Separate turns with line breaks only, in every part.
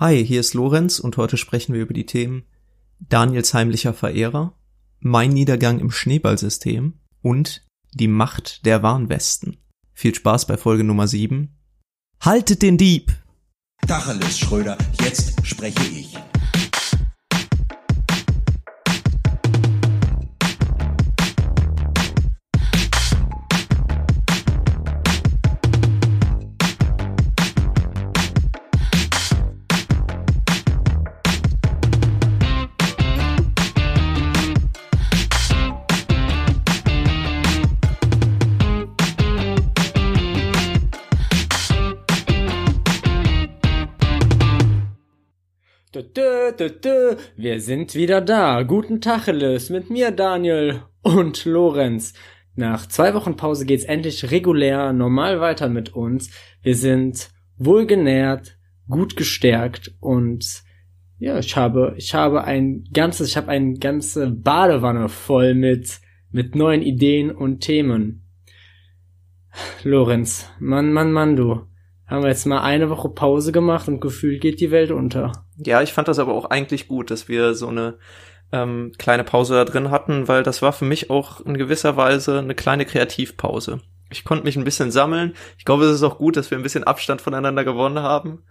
Hi, hier ist Lorenz und heute sprechen wir über die Themen Daniels heimlicher Verehrer, mein Niedergang im Schneeballsystem und die Macht der Warnwesten. Viel Spaß bei Folge Nummer 7. Haltet den Dieb!
Tacheles, Schröder, jetzt spreche ich.
Wir sind wieder da. Guten Tacheles mit mir Daniel und Lorenz. Nach zwei Wochen Pause geht's endlich regulär normal weiter mit uns. Wir sind wohlgenährt, gut gestärkt und ja, ich habe ich habe ein ganzes ich habe eine ganze Badewanne voll mit mit neuen Ideen und Themen. Lorenz, Mann, Mann, Mann, du. Haben wir jetzt mal eine Woche Pause gemacht und gefühlt geht die Welt unter.
Ja, ich fand das aber auch eigentlich gut, dass wir so eine ähm, kleine Pause da drin hatten, weil das war für mich auch in gewisser Weise eine kleine Kreativpause. Ich konnte mich ein bisschen sammeln. Ich glaube, es ist auch gut, dass wir ein bisschen Abstand voneinander gewonnen haben,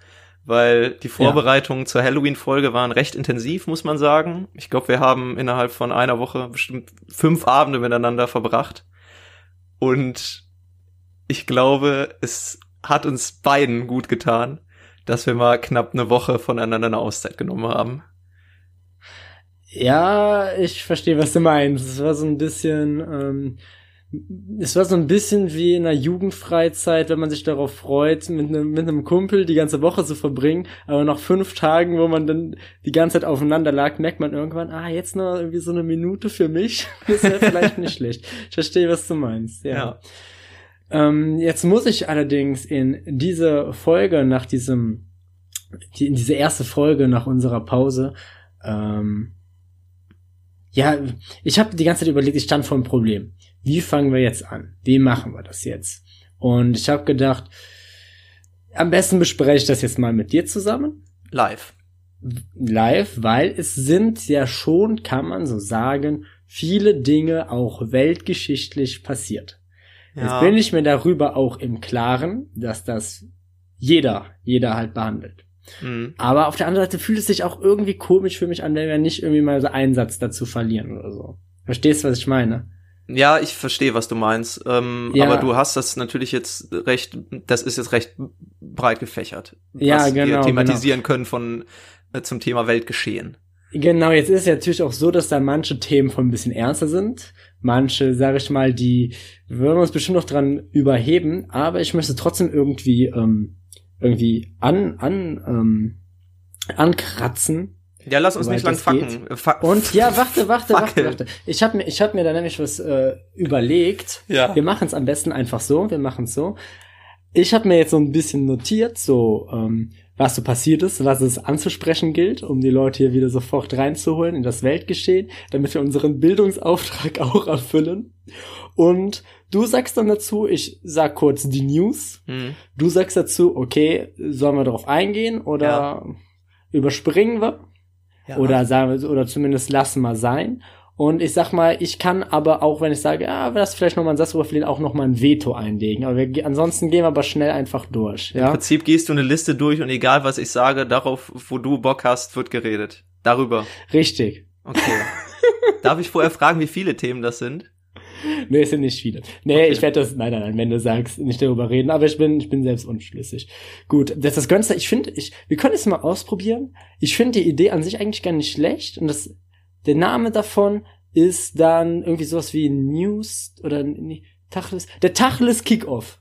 weil die Vorbereitungen ja. zur Halloween-Folge waren recht intensiv, muss man sagen. Ich glaube, wir haben innerhalb von einer Woche bestimmt fünf Abende miteinander verbracht. Und ich glaube, es hat uns beiden gut getan, dass wir mal knapp eine Woche voneinander eine Auszeit genommen haben.
Ja, ich verstehe, was du meinst. Es war so ein bisschen, ähm, es war so ein bisschen wie in einer Jugendfreizeit, wenn man sich darauf freut, mit einem, mit einem Kumpel die ganze Woche zu verbringen, aber nach fünf Tagen, wo man dann die ganze Zeit aufeinander lag, merkt man irgendwann, ah, jetzt noch irgendwie so eine Minute für mich. Das wäre vielleicht nicht schlecht. Ich verstehe, was du meinst, ja. ja. Ähm, jetzt muss ich allerdings in diese Folge nach diesem, die, in diese erste Folge nach unserer Pause, ähm, ja, ich habe die ganze Zeit überlegt, ich stand vor einem Problem. Wie fangen wir jetzt an? Wie machen wir das jetzt? Und ich habe gedacht, am besten bespreche ich das jetzt mal mit dir zusammen.
Live.
Live, weil es sind ja schon, kann man so sagen, viele Dinge auch weltgeschichtlich passiert. Ja. Jetzt bin ich mir darüber auch im Klaren, dass das jeder, jeder halt behandelt. Mhm. Aber auf der anderen Seite fühlt es sich auch irgendwie komisch für mich an, wenn wir nicht irgendwie mal so einen Satz dazu verlieren oder so. Verstehst du, was ich meine?
Ja, ich verstehe, was du meinst. Ähm, ja. Aber du hast das natürlich jetzt recht, das ist jetzt recht breit gefächert.
Ja,
was
genau.
Wir thematisieren genau. können von äh, zum Thema Weltgeschehen.
Genau, jetzt ist es natürlich auch so, dass da manche Themen von ein bisschen ernster sind. Manche, sage ich mal, die würden uns bestimmt noch dran überheben, aber ich möchte trotzdem irgendwie ähm, irgendwie an an ähm, ankratzen.
Ja, lass uns nicht lang facken.
Fa Und ja, warte, warte, warte, warte. Ich habe mir ich habe mir da nämlich was äh, überlegt. Ja. Wir machen es am besten einfach so, wir machen es so. Ich habe mir jetzt so ein bisschen notiert, so ähm, was so passiert ist, was es anzusprechen gilt, um die Leute hier wieder sofort reinzuholen in das Weltgeschehen, damit wir unseren Bildungsauftrag auch erfüllen. Und du sagst dann dazu, ich sag kurz die News. Mhm. Du sagst dazu, okay, sollen wir darauf eingehen oder ja. überspringen wir? Ja. Oder sagen wir, oder zumindest lassen wir sein. Und ich sag mal, ich kann aber auch, wenn ich sage, ja, das vielleicht nochmal ein Satz drüber auch nochmal ein Veto einlegen. Aber wir, ansonsten gehen wir aber schnell einfach durch. Ja?
Im Prinzip gehst du eine Liste durch und egal was ich sage, darauf, wo du Bock hast, wird geredet. Darüber.
Richtig.
Okay. Darf ich vorher fragen, wie viele Themen das sind?
Nee, es sind nicht viele. Nee, okay. ich werde das, nein, nein, nein, wenn du sagst, nicht darüber reden, aber ich bin, ich bin selbst unschlüssig. Gut, das ist das Ganze, ich finde, ich, wir können es mal ausprobieren. Ich finde die Idee an sich eigentlich gar nicht schlecht und das, der Name davon ist dann irgendwie sowas wie News oder nee, Tacheles, der Tacheles Kickoff.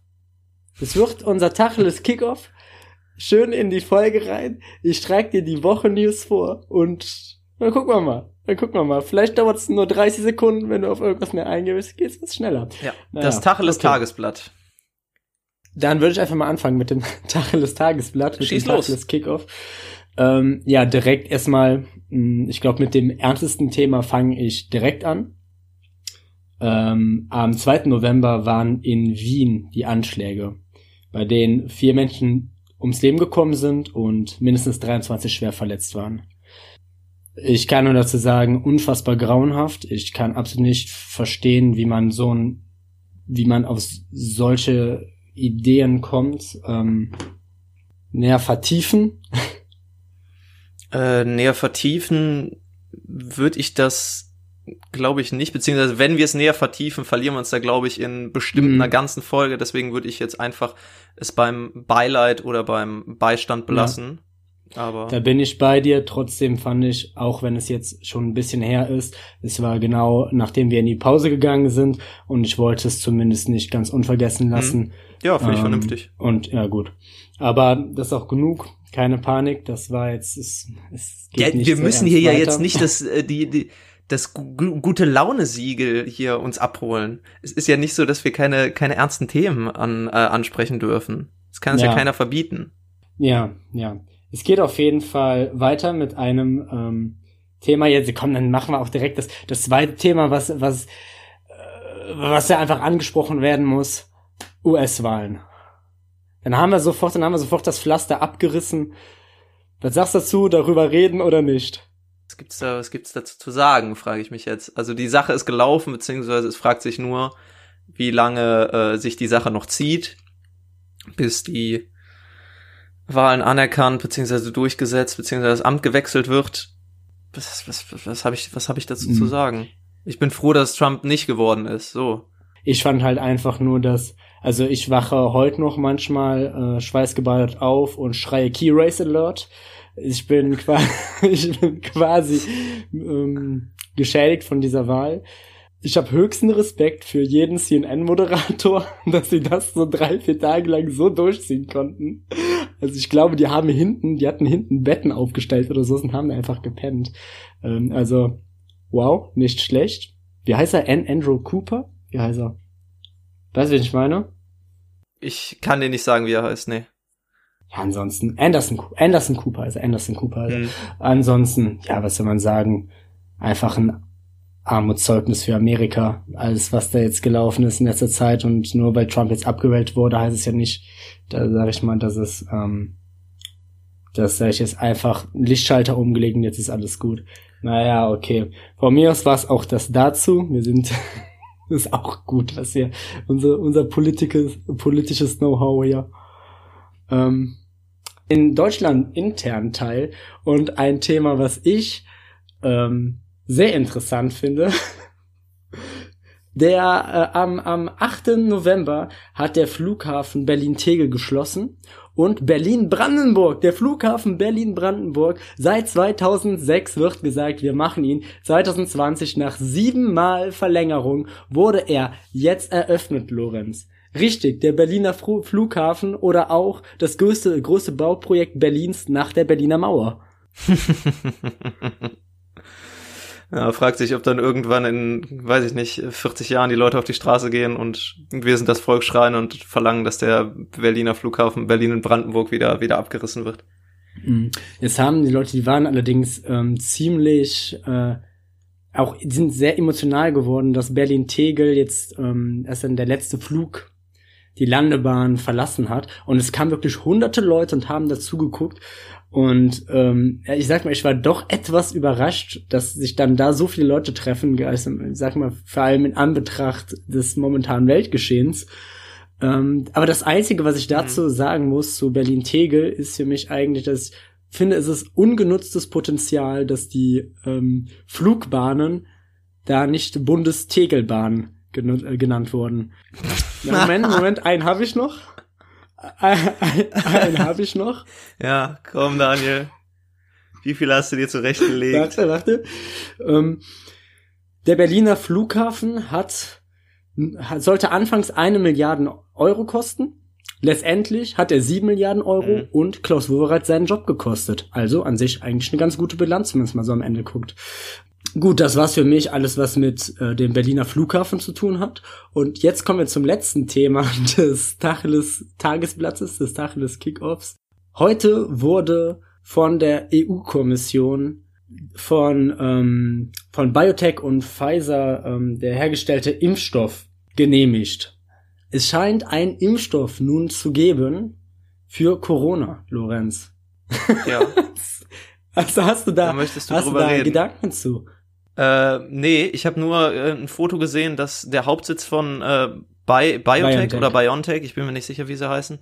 Das wird unser Tacheles Kickoff. Schön in die Folge rein. Ich trage dir die Woche News vor und dann gucken wir mal. Dann gucken wir mal. Vielleicht dauert es nur 30 Sekunden, wenn du auf irgendwas mehr eingehst, geht es schneller.
Ja. Naja, das Tacheles okay. Tagesblatt.
Dann würde ich einfach mal anfangen mit dem Tacheles Tagesblatt, mit
Schieß
dem Tacheles Kickoff. Ähm, ja, direkt erstmal, hm, ich glaube, mit dem ernstesten Thema fange ich direkt an. Ähm, am 2. November waren in Wien die Anschläge, bei denen vier Menschen ums Leben gekommen sind und mindestens 23 schwer verletzt waren. Ich kann nur dazu sagen, unfassbar grauenhaft. Ich kann absolut nicht verstehen, wie man so ein, wie man auf solche Ideen kommt. Ähm, näher vertiefen.
Äh, näher vertiefen würde ich das, glaube ich, nicht. Beziehungsweise, wenn wir es näher vertiefen, verlieren wir uns da, glaube ich, in bestimmt einer
Mhm.
ganzen Folge. Deswegen würde ich jetzt einfach es beim Beileid oder beim Beistand belassen. Aber
Da bin ich bei dir. Trotzdem fand ich, auch wenn es jetzt schon ein bisschen her ist, es war genau nachdem wir in die Pause gegangen sind und ich wollte es zumindest nicht ganz unvergessen lassen.
ja, finde ich
Ähm,
vernünftig.
Und ja, gut. Aber das ist auch genug. Keine Panik. Das war jetzt, es, es geht
Ja,
nicht
wir müssen hier ja
weiter.
jetzt nicht das, äh, die, die, das gu gute Laune-Siegel hier uns abholen. Es ist ja nicht so, dass wir keine, keine ernsten Themen an, äh, ansprechen dürfen. Das kann uns ja.
Ja.
keiner verbieten.
Ja, ja. Es geht auf jeden Fall weiter mit einem ähm, Thema. Jetzt komm, dann machen wir auch direkt das, das zweite Thema, was, was, äh, was ja einfach angesprochen werden muss. US-Wahlen. Dann haben wir sofort, dann haben wir sofort das Pflaster abgerissen. Was sagst du dazu, darüber reden oder nicht?
Was gibt's da, was gibt's dazu zu sagen, frage ich mich jetzt. Also die Sache ist gelaufen, beziehungsweise es fragt sich nur, wie lange äh, sich die Sache noch zieht, bis die Wahlen anerkannt, beziehungsweise durchgesetzt, beziehungsweise das Amt gewechselt wird. Was, was, was, was habe ich, was habe ich dazu
Mhm.
zu sagen? Ich bin froh, dass Trump nicht geworden ist. So.
Ich fand halt einfach nur, dass, also ich wache heute noch manchmal äh, schweißgebadet auf und schreie Key Race Alert. Ich bin quasi, ich bin quasi ähm, geschädigt von dieser Wahl. Ich habe höchsten Respekt für jeden CNN-Moderator, dass sie das so drei, vier Tage lang so durchziehen konnten. Also ich glaube, die haben hinten, die hatten hinten Betten aufgestellt oder so und haben einfach gepennt. Ähm, also, wow, nicht schlecht. Wie heißt er? An Andrew Cooper? Wie heißt er? Weißt du, wen ich meine?
Ich kann dir nicht sagen, wie er heißt, nee.
Ja, ansonsten Anderson, Anderson Cooper, also Anderson Cooper. Also.
Hm.
Ansonsten, ja, was soll man sagen? Einfach ein Armutszeugnis für Amerika. Alles, was da jetzt gelaufen ist in letzter Zeit und nur weil Trump jetzt abgewählt wurde, heißt es ja nicht, da sage ich mal, dass es, ähm, dass sag ich jetzt einfach ein Lichtschalter umgelegt und jetzt ist alles gut. Naja, okay. Von mir aus war es auch das dazu. Wir sind, ist auch gut, was hier, unser, unser politisches, politisches Know-how hier. Ähm, in Deutschland intern Teil und ein Thema, was ich ähm, sehr interessant finde. Der äh, am, am 8. November hat der Flughafen Berlin-Tegel geschlossen und Berlin-Brandenburg, der Flughafen Berlin-Brandenburg, seit 2006 wird gesagt, wir machen ihn. 2020 nach siebenmal Verlängerung wurde er jetzt eröffnet, Lorenz. Richtig, der Berliner Flughafen oder auch das größte, größte Bauprojekt Berlins nach der Berliner Mauer.
Ja, fragt sich, ob dann irgendwann in, weiß ich nicht, 40 Jahren die Leute auf die Straße gehen und wir sind das Volk schreien und verlangen, dass der Berliner Flughafen Berlin und Brandenburg wieder, wieder abgerissen wird.
Mhm. Jetzt haben die Leute, die waren allerdings ähm, ziemlich, äh, auch sind sehr emotional geworden, dass Berlin-Tegel jetzt ähm, erst dann der letzte Flug die Landebahn verlassen hat. Und es kamen wirklich hunderte Leute und haben dazu geguckt. Und ähm, ja, ich sag mal, ich war doch etwas überrascht, dass sich dann da so viele Leute treffen, also, ich sag mal, vor allem in Anbetracht des momentanen Weltgeschehens. Ähm, aber das Einzige, was ich dazu sagen muss zu Berlin-Tegel, ist für mich eigentlich, dass ich finde, es ist ungenutztes Potenzial, dass die ähm, Flugbahnen da nicht Bundestegelbahn äh, genannt wurden. Na, Moment, Moment, einen habe ich noch. Ein, ein, einen habe ich noch.
Ja, komm, Daniel. Wie viel hast du dir zurechtgelegt?
Warte, warte. Ähm, der Berliner Flughafen hat, hat sollte anfangs eine Milliarden Euro kosten. Letztendlich hat er sieben Milliarden Euro
Mhm.
und Klaus Wowereit seinen Job gekostet. Also an sich eigentlich eine ganz gute Bilanz, wenn man es mal so am Ende guckt. Gut, das war's für mich, alles was mit äh, dem Berliner Flughafen zu tun hat. Und jetzt kommen wir zum letzten Thema des Tacheles Tagesblattes, des Tacheles Kickoffs. Heute wurde von der EU-Kommission von, ähm, von Biotech und Pfizer ähm, der hergestellte Impfstoff genehmigt. Es scheint einen Impfstoff nun zu geben, für Corona, Lorenz.
Ja,
Also hast du da,
da möchtest du
hast du da
reden.
Gedanken zu?
Äh, nee, ich habe nur äh, ein Foto gesehen, dass der Hauptsitz von äh, Bi Biotech,
BioNTech.
oder Biontech, ich bin mir nicht sicher, wie sie heißen,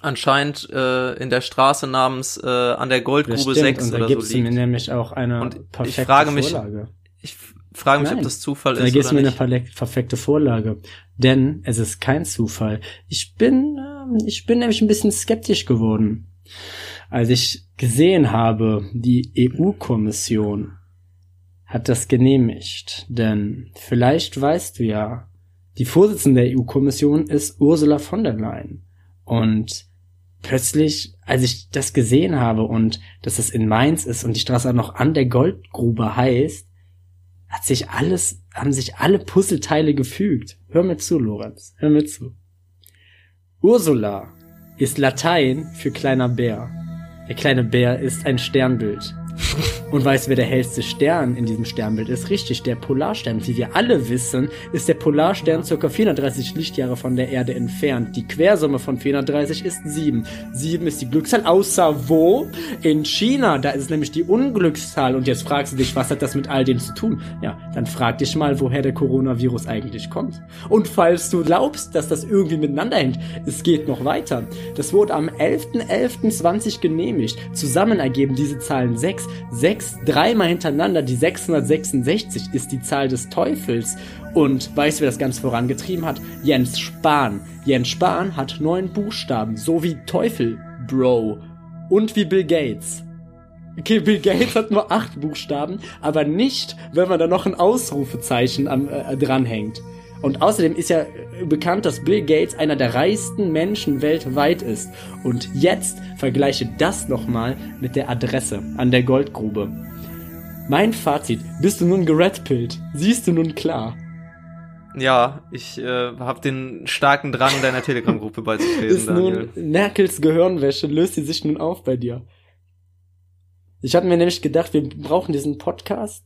anscheinend äh, in der Straße namens äh, an der
Das
Goldgrube
stimmt,
6
und da
oder
gibt's
so
mir
liegt.
nämlich auch eine
Und ich
perfekte
frage mich,
Vorlage.
Ich frage mich,
Nein.
ob das Zufall
Da
ist
gibt's
oder
mir eine
nicht.
perle- perfekte Vorlage. Denn es ist kein Zufall. Ich bin, ähm, ich bin nämlich ein bisschen skeptisch geworden. Als ich gesehen habe, die EU-Kommission hat das genehmigt. Denn vielleicht weißt du ja, die Vorsitzende der EU-Kommission ist Ursula von der Leyen. Und plötzlich, als ich das gesehen habe und dass es in Mainz ist und die Straße noch an der Goldgrube heißt, hat sich alles, haben sich alle Puzzleteile gefügt. Hör mir zu, Lorenz. Hör mir zu. Ursula ist Latein für kleiner Bär. Der kleine Bär ist ein Sternbild. Und weißt du, wer der hellste Stern in diesem Sternbild ist? Richtig, der Polarstern. Wie wir alle wissen, ist der Polarstern ca. 430 Lichtjahre von der Erde entfernt. Die Quersumme von 430 ist 7. 7 ist die Glückszahl, außer wo? In China. Da ist es nämlich die Unglückszahl. Und jetzt fragst du dich, was hat das mit all dem zu tun? Ja, dann frag dich mal, woher der Coronavirus eigentlich kommt. Und falls du glaubst, dass das irgendwie miteinander hängt, es geht noch weiter. Das wurde am 11.11.20 genehmigt. Zusammen ergeben diese Zahlen 6. 6, dreimal hintereinander, die 666 ist die Zahl des Teufels. Und weißt du, wer das Ganze vorangetrieben hat? Jens Spahn. Jens Spahn hat neun Buchstaben, so wie Teufel, Bro. Und wie Bill Gates. Okay, Bill Gates hat nur acht Buchstaben, aber nicht, wenn man da noch ein Ausrufezeichen am, äh, dranhängt. Und außerdem ist ja bekannt, dass Bill Gates einer der reichsten Menschen weltweit ist. Und jetzt vergleiche das nochmal mit der Adresse an der Goldgrube. Mein Fazit, bist du nun geredpillt? Siehst du nun klar?
Ja, ich äh, habe den starken Drang, deiner Telegram-Gruppe beizutreten,
Ist
Daniel.
nun Merkels Gehirnwäsche, löst sie sich nun auf bei dir? Ich hatte mir nämlich gedacht, wir brauchen diesen Podcast,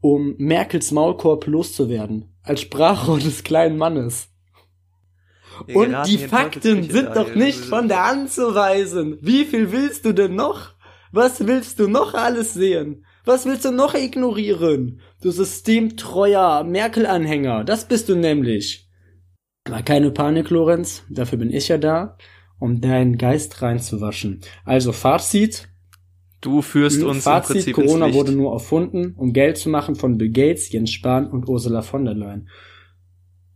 um Merkels Maulkorb loszuwerden. Als Sprachrohr des kleinen Mannes.
Wir
Und die Fakten sind doch nicht von der Hand zu weisen. Wie viel willst du denn noch? Was willst du noch alles sehen? Was willst du noch ignorieren? Du systemtreuer Merkel-Anhänger, das bist du nämlich. Aber keine Panik, Lorenz, dafür bin ich ja da, um deinen Geist reinzuwaschen. Also Fazit,
Du führst uns im
Fazit,
Prinzip
Corona
ins Licht.
wurde nur erfunden, um Geld zu machen von Bill Gates, Jens Spahn und Ursula von der Leyen.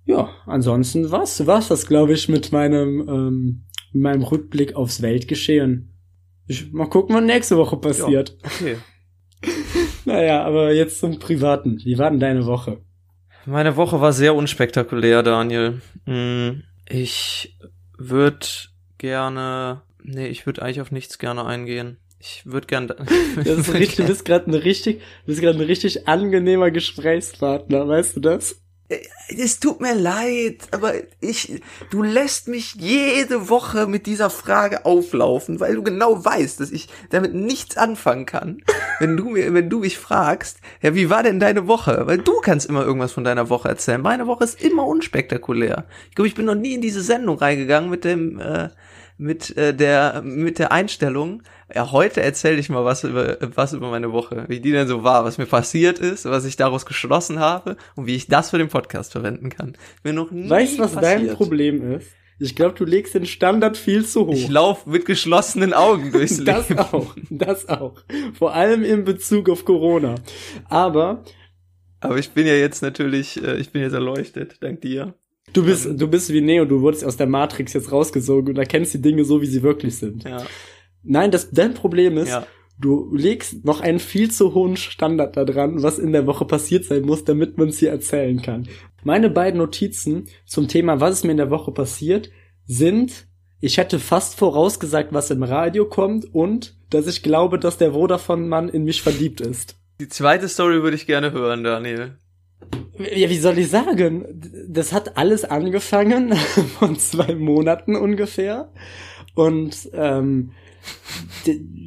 Ja, ansonsten was, was das, glaube ich, mit meinem, ähm, mit meinem Rückblick aufs Weltgeschehen. Ich, mal gucken, was nächste Woche passiert.
Okay.
Naja, aber jetzt zum Privaten. Wie war denn deine Woche?
Meine Woche war sehr unspektakulär, Daniel. Hm, Ich würde gerne, nee, ich würde eigentlich auf nichts gerne eingehen. Ich würde gerne,
Das ist richtig, du bist gerade ein richtig, du bist gerade ein richtig angenehmer Gesprächspartner, weißt du das?
Es tut mir leid, aber ich, du lässt mich jede Woche mit dieser Frage auflaufen, weil du genau weißt, dass ich damit nichts anfangen kann. Wenn du mir, wenn du mich fragst, ja, wie war denn deine Woche? Weil du kannst immer irgendwas von deiner Woche erzählen. Meine Woche ist immer unspektakulär. Ich glaube, ich bin noch nie in diese Sendung reingegangen mit dem, äh, mit äh, der, mit der Einstellung. Ja, heute erzähle ich mal was über, was über meine Woche, wie die denn so war, was mir passiert ist, was ich daraus geschlossen habe und wie ich das für den Podcast verwenden kann. Mir noch nie
Weißt du, was dein
passiert.
Problem ist? Ich glaube, du legst den Standard viel zu hoch.
Ich laufe mit geschlossenen Augen durchs Leben.
Das auch, das auch. Vor allem in Bezug auf Corona. Aber
Aber ich bin ja jetzt natürlich, äh, ich bin jetzt erleuchtet, dank dir.
du bist, du bist wie Neo, du wurdest aus der Matrix jetzt rausgesogen und erkennst die Dinge so, wie sie wirklich sind.
Ja,
Nein, das, dein Problem ist,
ja.
du legst noch einen viel zu hohen Standard da dran, was in der Woche passiert sein muss, damit man es hier erzählen kann. Meine beiden Notizen zum Thema, was ist mir in der Woche passiert, sind, ich hätte fast vorausgesagt, was im Radio kommt und, dass ich glaube, dass der Vodafone-Mann in mich verliebt ist.
Die zweite Story würde ich gerne hören, Daniel.
Ja, wie soll ich sagen? Das hat alles angefangen von zwei Monaten ungefähr. Und ähm,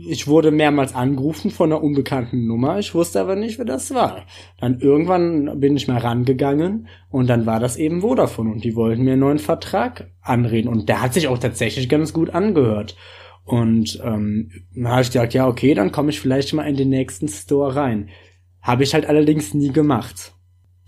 ich wurde mehrmals angerufen von einer unbekannten Nummer, ich wusste aber nicht, wer das war. Dann irgendwann bin ich mal rangegangen und dann war das eben Vodafone und die wollten mir einen neuen Vertrag anreden und der hat sich auch tatsächlich ganz gut angehört. Und ähm, dann habe ich gesagt, ja, okay, dann komme ich vielleicht mal in den nächsten Store rein. Habe ich halt allerdings nie gemacht.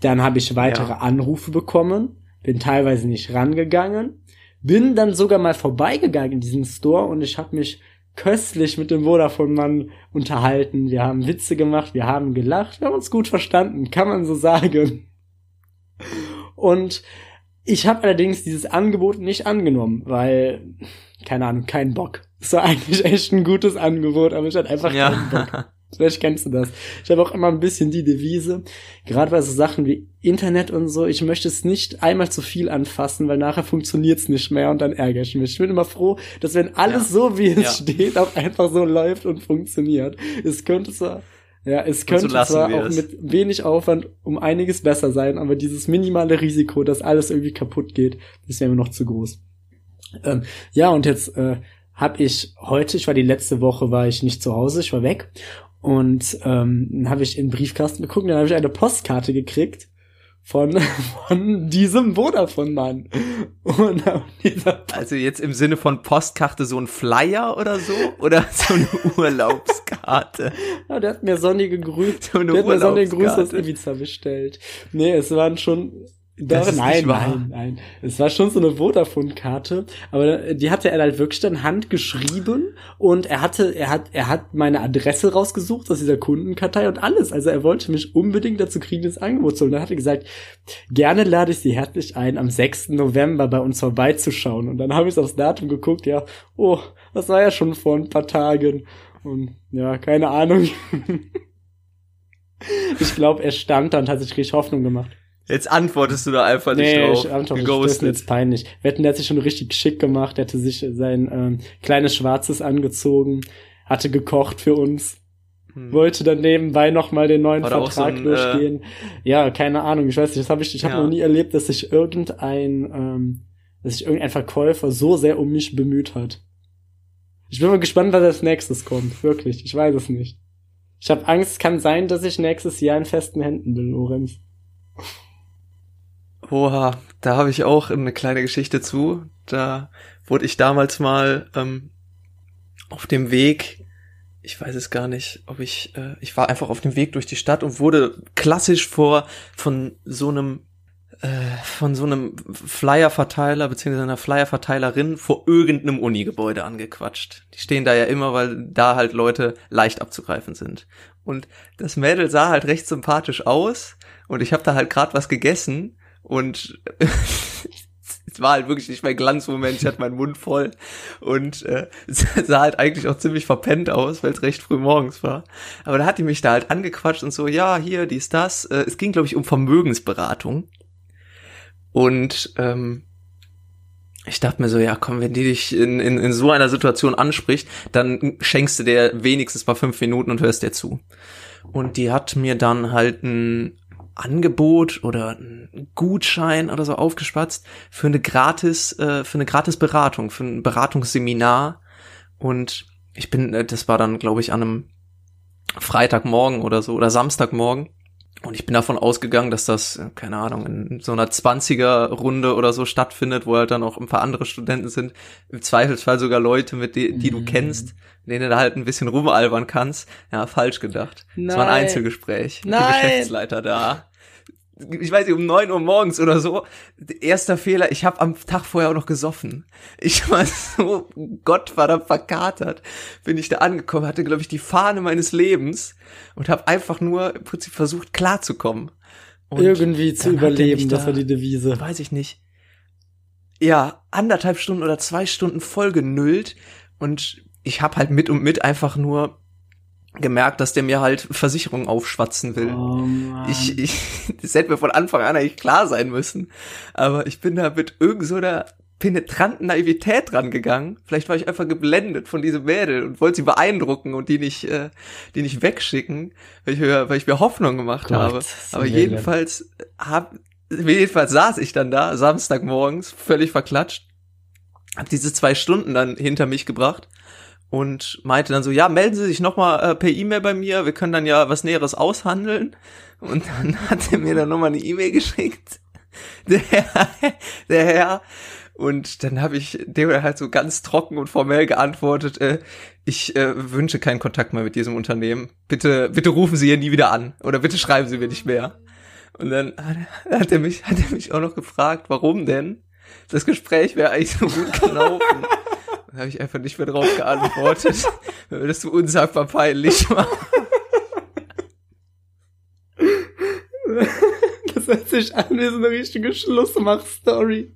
Dann habe ich weitere ja. Anrufe bekommen, bin teilweise nicht rangegangen, bin dann sogar mal vorbeigegangen in diesem Store und ich habe mich köstlich mit dem Vodafone-Mann unterhalten. Wir haben Witze gemacht, wir haben gelacht, wir haben uns gut verstanden, kann man so sagen. Und ich habe allerdings dieses Angebot nicht angenommen, weil, keine Ahnung, kein Bock. Es war eigentlich echt ein gutes Angebot, aber ich hatte einfach ja. keinen Bock. Vielleicht kennst du das. Ich habe auch immer ein bisschen die Devise, gerade bei so Sachen wie Internet und so, ich möchte es nicht einmal zu viel anfassen, weil nachher funktioniert's nicht mehr und dann ärgere ich mich. Ich bin immer froh, dass wenn alles ja. so, wie es ja. steht, auch einfach so läuft und funktioniert. Es könnte zwar, ja, es könnte so zwar auch es. mit wenig Aufwand um einiges besser sein, aber dieses minimale Risiko, dass alles irgendwie kaputt geht, ist ja immer noch zu groß. Ähm, ja, und jetzt äh, habe ich heute, ich war die letzte Woche, war ich nicht zu Hause, ich war weg und ähm, dann habe ich in den Briefkasten geguckt, dann habe ich eine Postkarte gekriegt von, von diesem Vodafone-Mann.
also jetzt im Sinne von Postkarte so ein Flyer oder so? Oder so eine Urlaubskarte?
ja, der hat mir sonnige Grüße, so der hat mir sonnige Grüße aus Ibiza bestellt. Nee, es waren schon doch, nein, nein, nein. Es war schon so eine Vodafone-Karte, aber die hatte er halt wirklich dann handgeschrieben und er hatte, er hat, er hat meine Adresse rausgesucht aus dieser Kundenkartei und alles. Also er wollte mich unbedingt dazu kriegen, das Angebot zu holen. Dann hat er gesagt, gerne lade ich Sie herzlich ein, am 6. November bei uns vorbeizuschauen. Und dann habe ich aufs Datum geguckt, ja, oh, das war ja schon vor ein paar Tagen. Und ja, keine Ahnung. ich glaube, er stand da und hat sich richtig Hoffnung gemacht.
Jetzt antwortest du da einfach nicht nee, drauf.
Ich antworte nicht, das ist jetzt peinlich. Wetten, der hat sich schon richtig schick gemacht, der hatte sich sein ähm, kleines Schwarzes angezogen, hatte gekocht für uns, hm. wollte dann nebenbei nochmal den neuen War Vertrag so ein, äh, durchgehen. Äh, ja, keine Ahnung, ich weiß nicht, das habe ich, ich habe ja. noch nie erlebt, dass sich irgendein, ähm, dass sich irgendein Verkäufer so sehr um mich bemüht hat. Ich bin mal gespannt, was als nächstes kommt. Wirklich, ich weiß es nicht. Ich habe Angst, kann sein, dass ich nächstes Jahr in festen Händen bin, Lorenz.
Oha, da habe ich auch eine kleine Geschichte zu. Da wurde ich damals mal ähm, auf dem Weg, ich weiß es gar nicht, ob ich, äh, ich war einfach auf dem Weg durch die Stadt und wurde klassisch vor von so einem äh, von so einem Flyer-Verteiler beziehungsweise einer Flyer-Verteilerin vor irgendeinem Uni-Gebäude angequatscht. Die stehen da ja immer, weil da halt Leute leicht abzugreifen sind. Und das Mädel sah halt recht sympathisch aus und ich habe da halt gerade was gegessen und es war halt wirklich nicht mein Glanzmoment, ich hatte meinen Mund voll und äh, sah halt eigentlich auch ziemlich verpennt aus, weil es recht früh morgens war. Aber da hat die mich da halt angequatscht und so, ja, hier, dies, das. Äh, es ging, glaube ich, um Vermögensberatung. Und ähm, ich dachte mir so, ja, komm, wenn die dich in, in, in so einer Situation anspricht, dann schenkst du dir wenigstens mal fünf Minuten und hörst dir zu. Und die hat mir dann halt ein Angebot oder ein Gutschein oder so aufgespatzt für eine gratis, äh, für eine gratis Beratung, für ein Beratungsseminar. Und ich bin, äh, das war dann, glaube ich, an einem Freitagmorgen oder so oder Samstagmorgen. Und ich bin davon ausgegangen, dass das, äh, keine Ahnung, in so einer 20er-Runde oder so stattfindet, wo halt dann auch ein paar andere Studenten sind. Im Zweifelsfall sogar Leute, mit die, die du mhm. kennst, denen du halt ein bisschen rumalbern kannst. Ja, falsch gedacht. Nein. Das war ein Einzelgespräch. Nein. Der Geschäftsleiter da ich weiß nicht, um neun Uhr morgens oder so. Erster Fehler, ich habe am Tag vorher auch noch gesoffen. Ich war so gottverdammt verkatert. Bin ich da angekommen, hatte, glaube ich, die Fahne meines Lebens und habe einfach nur im Prinzip versucht, klarzukommen.
Und Irgendwie zu überleben, da, das war die Devise.
Weiß ich nicht. Ja, anderthalb Stunden oder zwei Stunden voll genüllt und ich habe halt mit und mit einfach nur gemerkt, dass der mir halt Versicherungen aufschwatzen will. Oh ich, ich, das hätte mir von Anfang an eigentlich klar sein müssen. Aber ich bin da mit irgend so einer penetranten Naivität dran gegangen. Vielleicht war ich einfach geblendet von diesem Mädel und wollte sie beeindrucken und die nicht, äh, die nicht wegschicken, weil ich mir, weil ich mir Hoffnung gemacht Gott, habe. Aber jedenfalls hab, jedenfalls saß ich dann da, Samstagmorgens, völlig verklatscht, hab diese zwei Stunden dann hinter mich gebracht und meinte dann so, ja, melden Sie sich nochmal äh, per E-Mail bei mir, wir können dann ja was Näheres aushandeln. Und dann hat er mir dann nochmal eine E-Mail geschickt, der Herr, der Herr. Und dann habe ich dem halt so ganz trocken und formell geantwortet, äh, ich äh, wünsche keinen Kontakt mehr mit diesem Unternehmen. Bitte, bitte rufen Sie hier nie wieder an oder bitte schreiben Sie mir nicht mehr. Und dann hat er mich, hat er mich auch noch gefragt, warum denn? Das Gespräch wäre eigentlich so gut gelaufen. Habe ich einfach nicht mehr drauf geantwortet, weil mir das so unsagbar peinlich war.
Das hört sich an wie so eine richtige Schlussmach-Story.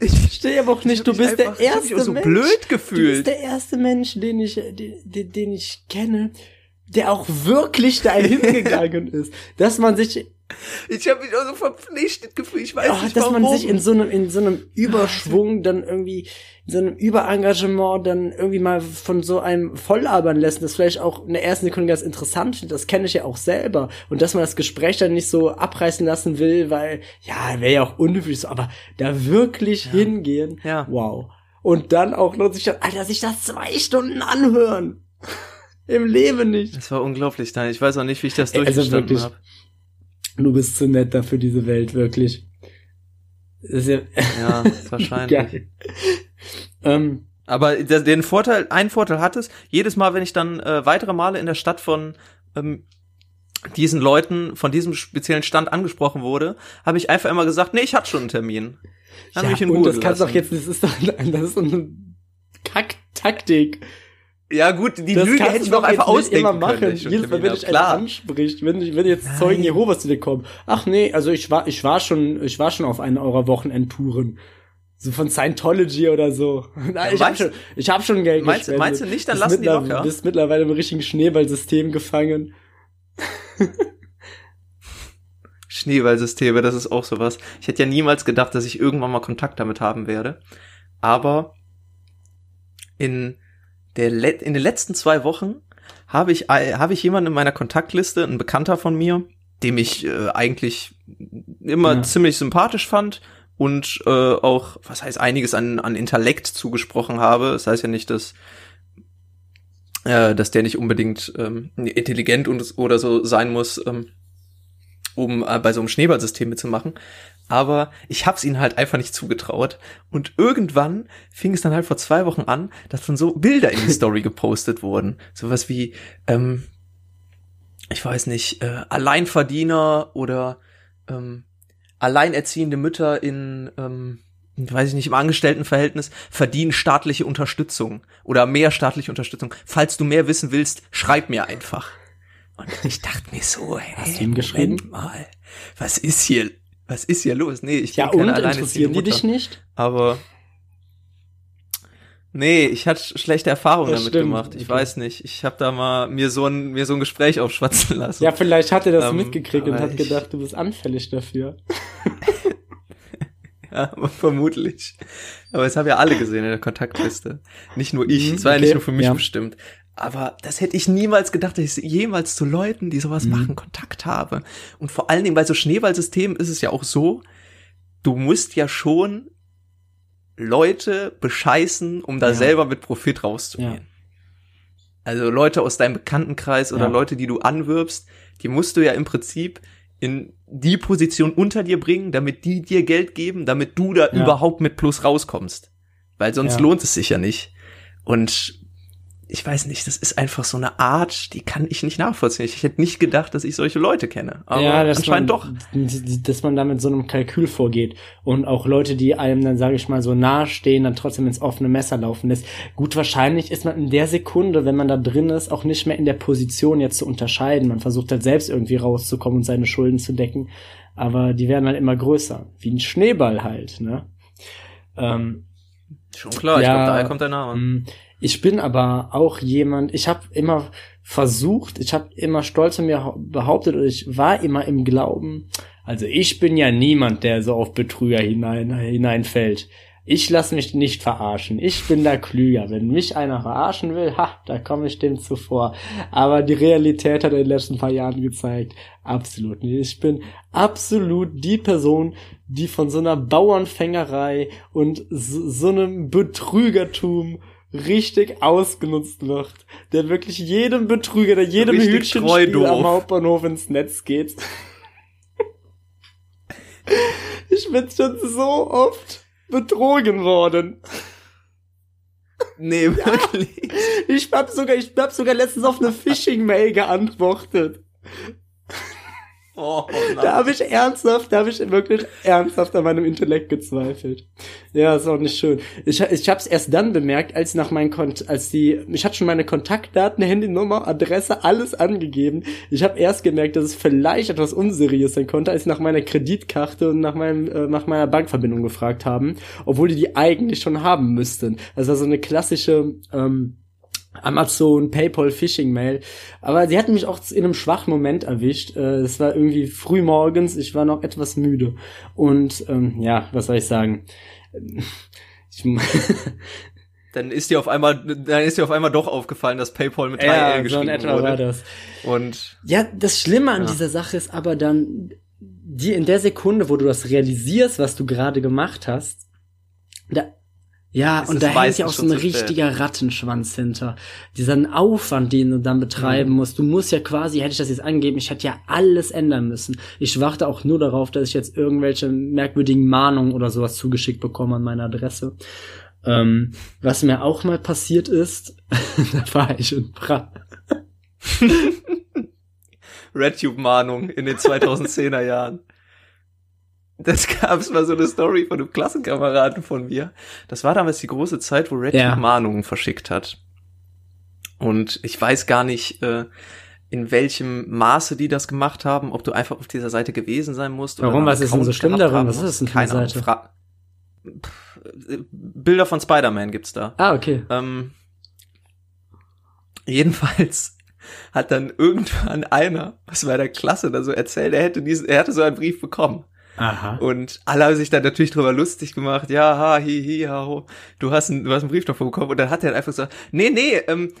Ich verstehe aber auch nicht, du bist der erste
so
Mensch.
blöd
Du bist
gefühlt.
der erste Mensch, den ich, den, den ich kenne, der auch wirklich dahin gegangen ist, dass man sich,
Ich habe mich auch so verpflichtet gefühlt. Ich weiß
oh,
nicht
dass
warum.
man sich in so einem, in so einem Überschwung dann irgendwie, in so einem Überengagement dann irgendwie mal von so einem volllabern lässt, das vielleicht auch in der ersten Sekunde ganz interessant findet, das kenne ich ja auch selber. Und dass man das Gespräch dann nicht so abreißen lassen will, weil, ja, wäre ja auch unhöflich so, aber da wirklich hingehen,
Ja.
wow. Und dann auch noch sich, dann- Alter, sich das zwei Stunden anhören. Im Leben nicht.
Das war unglaublich, Daniel. Ich weiß auch nicht, wie ich das
also
durchgestanden
wirklich.
habe.
Du bist zu nett dafür diese Welt, wirklich. Ist ja
Ja, wahrscheinlich.
Ähm,
Aber den Vorteil, einen Vorteil hat es, jedes Mal, wenn ich dann äh, weitere Male in der Stadt von ähm, diesen Leuten, von diesem speziellen Stand angesprochen wurde, habe ich einfach immer gesagt, nee, ich hatte schon einen Termin. Haben
ja,
mich in
und
Ruhe
das kannst du doch jetzt, das ist doch, das ist so eine Kack-Taktik.
Ja gut, die
Das
Lüge hätte
du
ich
doch
doch einfach
nicht immer
ausdenken
machen.
können. ich
Jedes Mal, wenn einer
Klar.
anspricht, wenn, wenn jetzt Zeugen
Nein.
Jehovas zu dir kommen. Ach nee, also ich war, ich war schon, ich war schon auf einer eurer Wochenendtouren. So von Scientology oder so. Nein, ich hab
meinst-
schon, ich hab schon Geld
Meinst-
gespendet.
meinst du nicht, dann lassen die locker?
Bist mittlerweile im richtigen Schneeballsystem gefangen.
Schneeballsysteme, das ist auch sowas. Ich hätte ja niemals gedacht, dass ich irgendwann mal Kontakt damit haben werde. Aber in, der in den letzten zwei Wochen habe ich, habe ich jemanden in meiner Kontaktliste, ein Bekannter von mir, dem ich äh, eigentlich immer
Ja.
ziemlich sympathisch fand und äh, auch, was heißt, einiges an, an Intellekt zugesprochen habe. Das heißt ja nicht, dass äh, dass der nicht unbedingt ähm, intelligent und, oder so sein muss, ähm, um äh, bei so einem Schneeballsystem mitzumachen. Aber ich hab's ihnen halt einfach nicht zugetraut. Und irgendwann fing es dann halt vor zwei Wochen an, dass dann so Bilder in die Story gepostet wurden. Sowas wie, ähm, ich weiß nicht, äh, Alleinverdiener oder ähm, alleinerziehende Mütter in, ähm, weiß ich nicht, im Angestelltenverhältnis verdienen staatliche Unterstützung oder mehr staatliche Unterstützung. Falls du mehr wissen willst, schreib mir einfach. Und ich dachte mir so, hä,
Hast du ihm
Moment
geschrieben?
mal, was ist hier, was ist hier los? Nee, ich
Ja,
bin keine alleinerziehende
interessieren die
Mutter.
dich nicht?
Aber nee, ich hatte schlechte Erfahrungen
Das
damit
stimmt,
gemacht. Ich
okay.
weiß nicht. Ich habe da mal mir so ein mir so ein Gespräch aufschwatzen lassen.
Ja, vielleicht hat er das
Ähm,
mitgekriegt und hat gedacht, du bist anfällig dafür.
Ja, aber vermutlich. Aber es haben ja alle gesehen in der Kontaktliste. Nicht nur ich. Es war ja
okay,
nicht nur für mich
ja.
bestimmt. Aber das hätte ich niemals gedacht, dass ich jemals zu Leuten, die sowas
Mhm.
machen, Kontakt habe. Und vor allen Dingen bei so Schneeballsystemen ist es ja auch so, du musst ja schon Leute bescheißen, um da
Ja.
selber mit Profit rauszugehen.
Ja.
Also Leute aus deinem Bekanntenkreis oder
Ja.
Leute, die du anwirbst, die musst du ja im Prinzip in die Position unter dir bringen, damit die dir Geld geben, damit du da überhaupt mit Plus rauskommst. Weil sonst lohnt es sich ja nicht. Und ich weiß nicht, das ist einfach so eine Art, die kann ich nicht nachvollziehen. Ich hätte nicht gedacht, dass ich solche Leute kenne. Aber
dass
anscheinend
man,
doch.
Dass man da mit so einem Kalkül vorgeht und auch Leute, die einem dann, sage ich mal, so nahe stehen, dann trotzdem ins offene Messer laufen lässt. Gut, wahrscheinlich ist man in der Sekunde, wenn man da drin ist, auch nicht mehr in der Position jetzt zu unterscheiden. Man versucht halt selbst irgendwie rauszukommen und seine Schulden zu decken, aber die werden halt immer größer. Wie ein Schneeball halt, ne? Ähm,
Schon klar, ich
Ja,
glaube, daher kommt der Name.
Ich bin aber auch jemand, ich habe immer versucht, ich habe immer stolz von mir hau- behauptet und ich war immer im Glauben, also ich bin ja niemand, der so auf Betrüger hinein, hineinfällt. ich lasse mich nicht verarschen. Ich bin da klüger. Wenn mich einer verarschen will, ha, da komme ich dem zuvor. Aber die Realität hat in den letzten paar Jahren gezeigt, absolut nicht. Ich bin absolut die Person, die von so einer Bauernfängerei und so, so einem Betrügertum richtig ausgenutzt wird, der wirklich jedem Betrüger, der jedem Hütchenspiel am. Hauptbahnhof ins Netz geht. ich bin schon so oft betrogen worden.
Nee, wirklich.
Ich hab sogar, ich hab sogar letztens auf eine Phishing-Mail geantwortet.
Oh,
Da habe ich ernsthaft, da habe ich wirklich ernsthaft an meinem Intellekt gezweifelt. Ja, ist auch nicht schön. Ich, ich habe es erst dann bemerkt, als nach meinen Kont als die, ich hatte schon meine Kontaktdaten, Handynummer, Adresse, alles angegeben. Ich habe erst gemerkt, dass es vielleicht etwas unseriös sein konnte, als sie nach meiner Kreditkarte und nach meinem, äh, nach meiner Bankverbindung gefragt haben, obwohl die die eigentlich schon haben müssten. Also das war so eine klassische ähm, Amazon, PayPal, Phishing Mail. Aber sie hatten mich auch in einem schwachen Moment erwischt. Äh, Es war irgendwie früh morgens, ich war noch etwas müde. Und ähm, ja, was soll ich sagen? Ich,
Dann ist dir auf einmal, dann ist dir auf einmal doch aufgefallen, dass PayPal mit 3L
ja, so in
geschrieben
etwa
wurde.
war das.
Und
Ja, das Schlimme an
Ja.
dieser Sache ist aber dann, die in der Sekunde, wo du das realisierst, was du gerade gemacht hast, da, ja,
Es
und da hängt ja auch so ein
zu spät.
richtiger Rattenschwanz hinter. Dieser Aufwand, den du dann betreiben
Mhm.
musst. Du musst ja quasi, hätte ich das jetzt angegeben, ich hätte ja alles ändern müssen. Ich warte auch nur darauf, dass ich jetzt irgendwelche merkwürdigen Mahnungen oder sowas zugeschickt bekomme an meine Adresse. Ähm, was mir auch mal passiert ist, da war ich in Prag.
RedTube-Mahnung in den 2010er Jahren. Das gab's mal so eine Story von einem Klassenkameraden von mir. Das war damals die große Zeit, wo RedTube
Ja.
Mahnungen verschickt hat. Und ich weiß gar nicht, äh, in welchem Maße die das gemacht haben, ob du einfach auf dieser Seite gewesen sein musst. oder
Warum? Was ist denn so schlimm daran? Was ist denn für eine
Keine Ahnung.
Seite?
Fra Pff, äh, Bilder von Spider-Man gibt's da.
Ah, okay.
Ähm, jedenfalls hat dann irgendwann einer aus meiner Klasse da so erzählt, er hätte diesen, er hatte so einen Brief bekommen.
Aha.
Und alle haben sich dann natürlich drüber lustig gemacht. Ja, ha, hi, hi, ha, ho. Du hast einen, du hast einen Brief davon bekommen. Und dann hat er einfach so, nee, nee, ähm,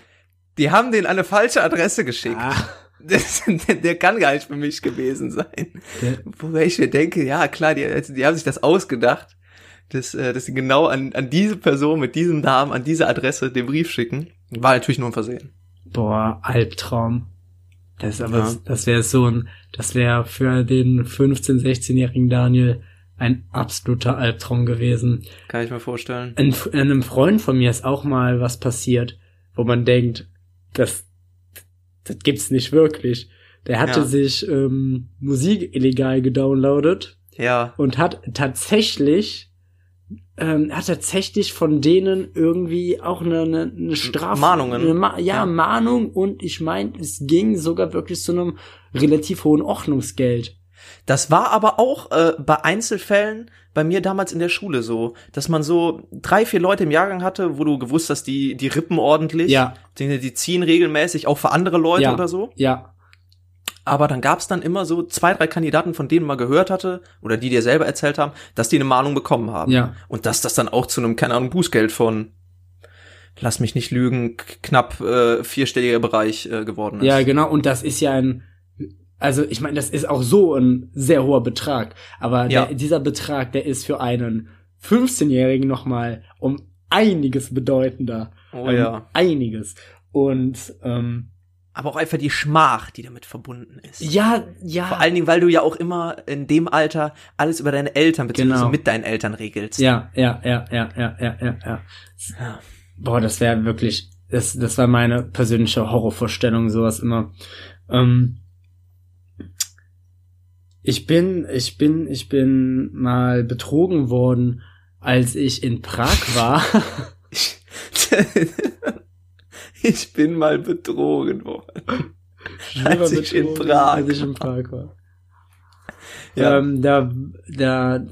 die haben den an eine falsche Adresse geschickt.
Ah,
Das, der, der kann gar nicht für mich gewesen sein.
der,
Wobei ich mir denke, ja klar, die, die haben sich das ausgedacht, dass, äh, dass sie genau an, an diese Person mit diesem Namen, an diese Adresse den Brief schicken. War natürlich nur ein Versehen.
boah, Albtraum. Das ist aber,
Ja.
das wäre so ein, das wäre für den 15-, 16-jährigen Daniel ein absoluter Albtraum gewesen.
Kann ich mir vorstellen.
Ein, einem Freund von mir ist auch mal was passiert, wo man denkt, das, das gibt's nicht wirklich. Der hatte
Ja.
sich ähm, Musik illegal gedownloadet
Ja,
und hat tatsächlich ähm, hat tatsächlich von denen irgendwie auch eine, eine, eine Straf
Mahnungen.
eine Ma ja,
Ja.
Mahnung und ich meine es ging sogar wirklich zu einem relativ hohen Ordnungsgeld
das war aber auch äh, bei Einzelfällen bei mir damals in der Schule so, dass man so drei, vier Leute im Jahrgang hatte, wo du gewusst hast, die, die rippen ordentlich.
Ja.
Die, die ziehen regelmäßig auch für andere Leute
Ja.
oder so.
ja
Aber dann gab's dann immer so zwei, drei Kandidaten, von denen man gehört hatte, oder die dir selber erzählt haben, dass die eine Mahnung bekommen haben.
Ja.
Und dass das dann auch zu einem, keine Ahnung, Bußgeld von, lass mich nicht lügen, knapp äh, vierstelliger Bereich äh, geworden ist.
ja genau und das ist ja ein also ich meine das ist auch so ein sehr hoher Betrag aber
Ja.
der, dieser Betrag der ist für einen 15-jährigen noch mal um einiges bedeutender
Oh
ähm,
ja.
einiges und ähm,
Aber auch einfach die Schmach, die damit verbunden ist.
ja ja
Vor allen Dingen, weil du ja auch immer in dem Alter alles über deine Eltern beziehungsweise
Genau.
mit deinen Eltern regelst.
Ja, ja, ja, ja, ja, ja, ja, ja. Boah, das wäre wirklich, das, das war meine persönliche Horrorvorstellung, sowas immer. Ähm, ich bin, ich bin, ich bin mal betrogen worden, als ich in Prag war.
Ich, bin mal betrogen worden. Als ich in Prag
Als ich in Prag war.
Ja.
Ähm, da, da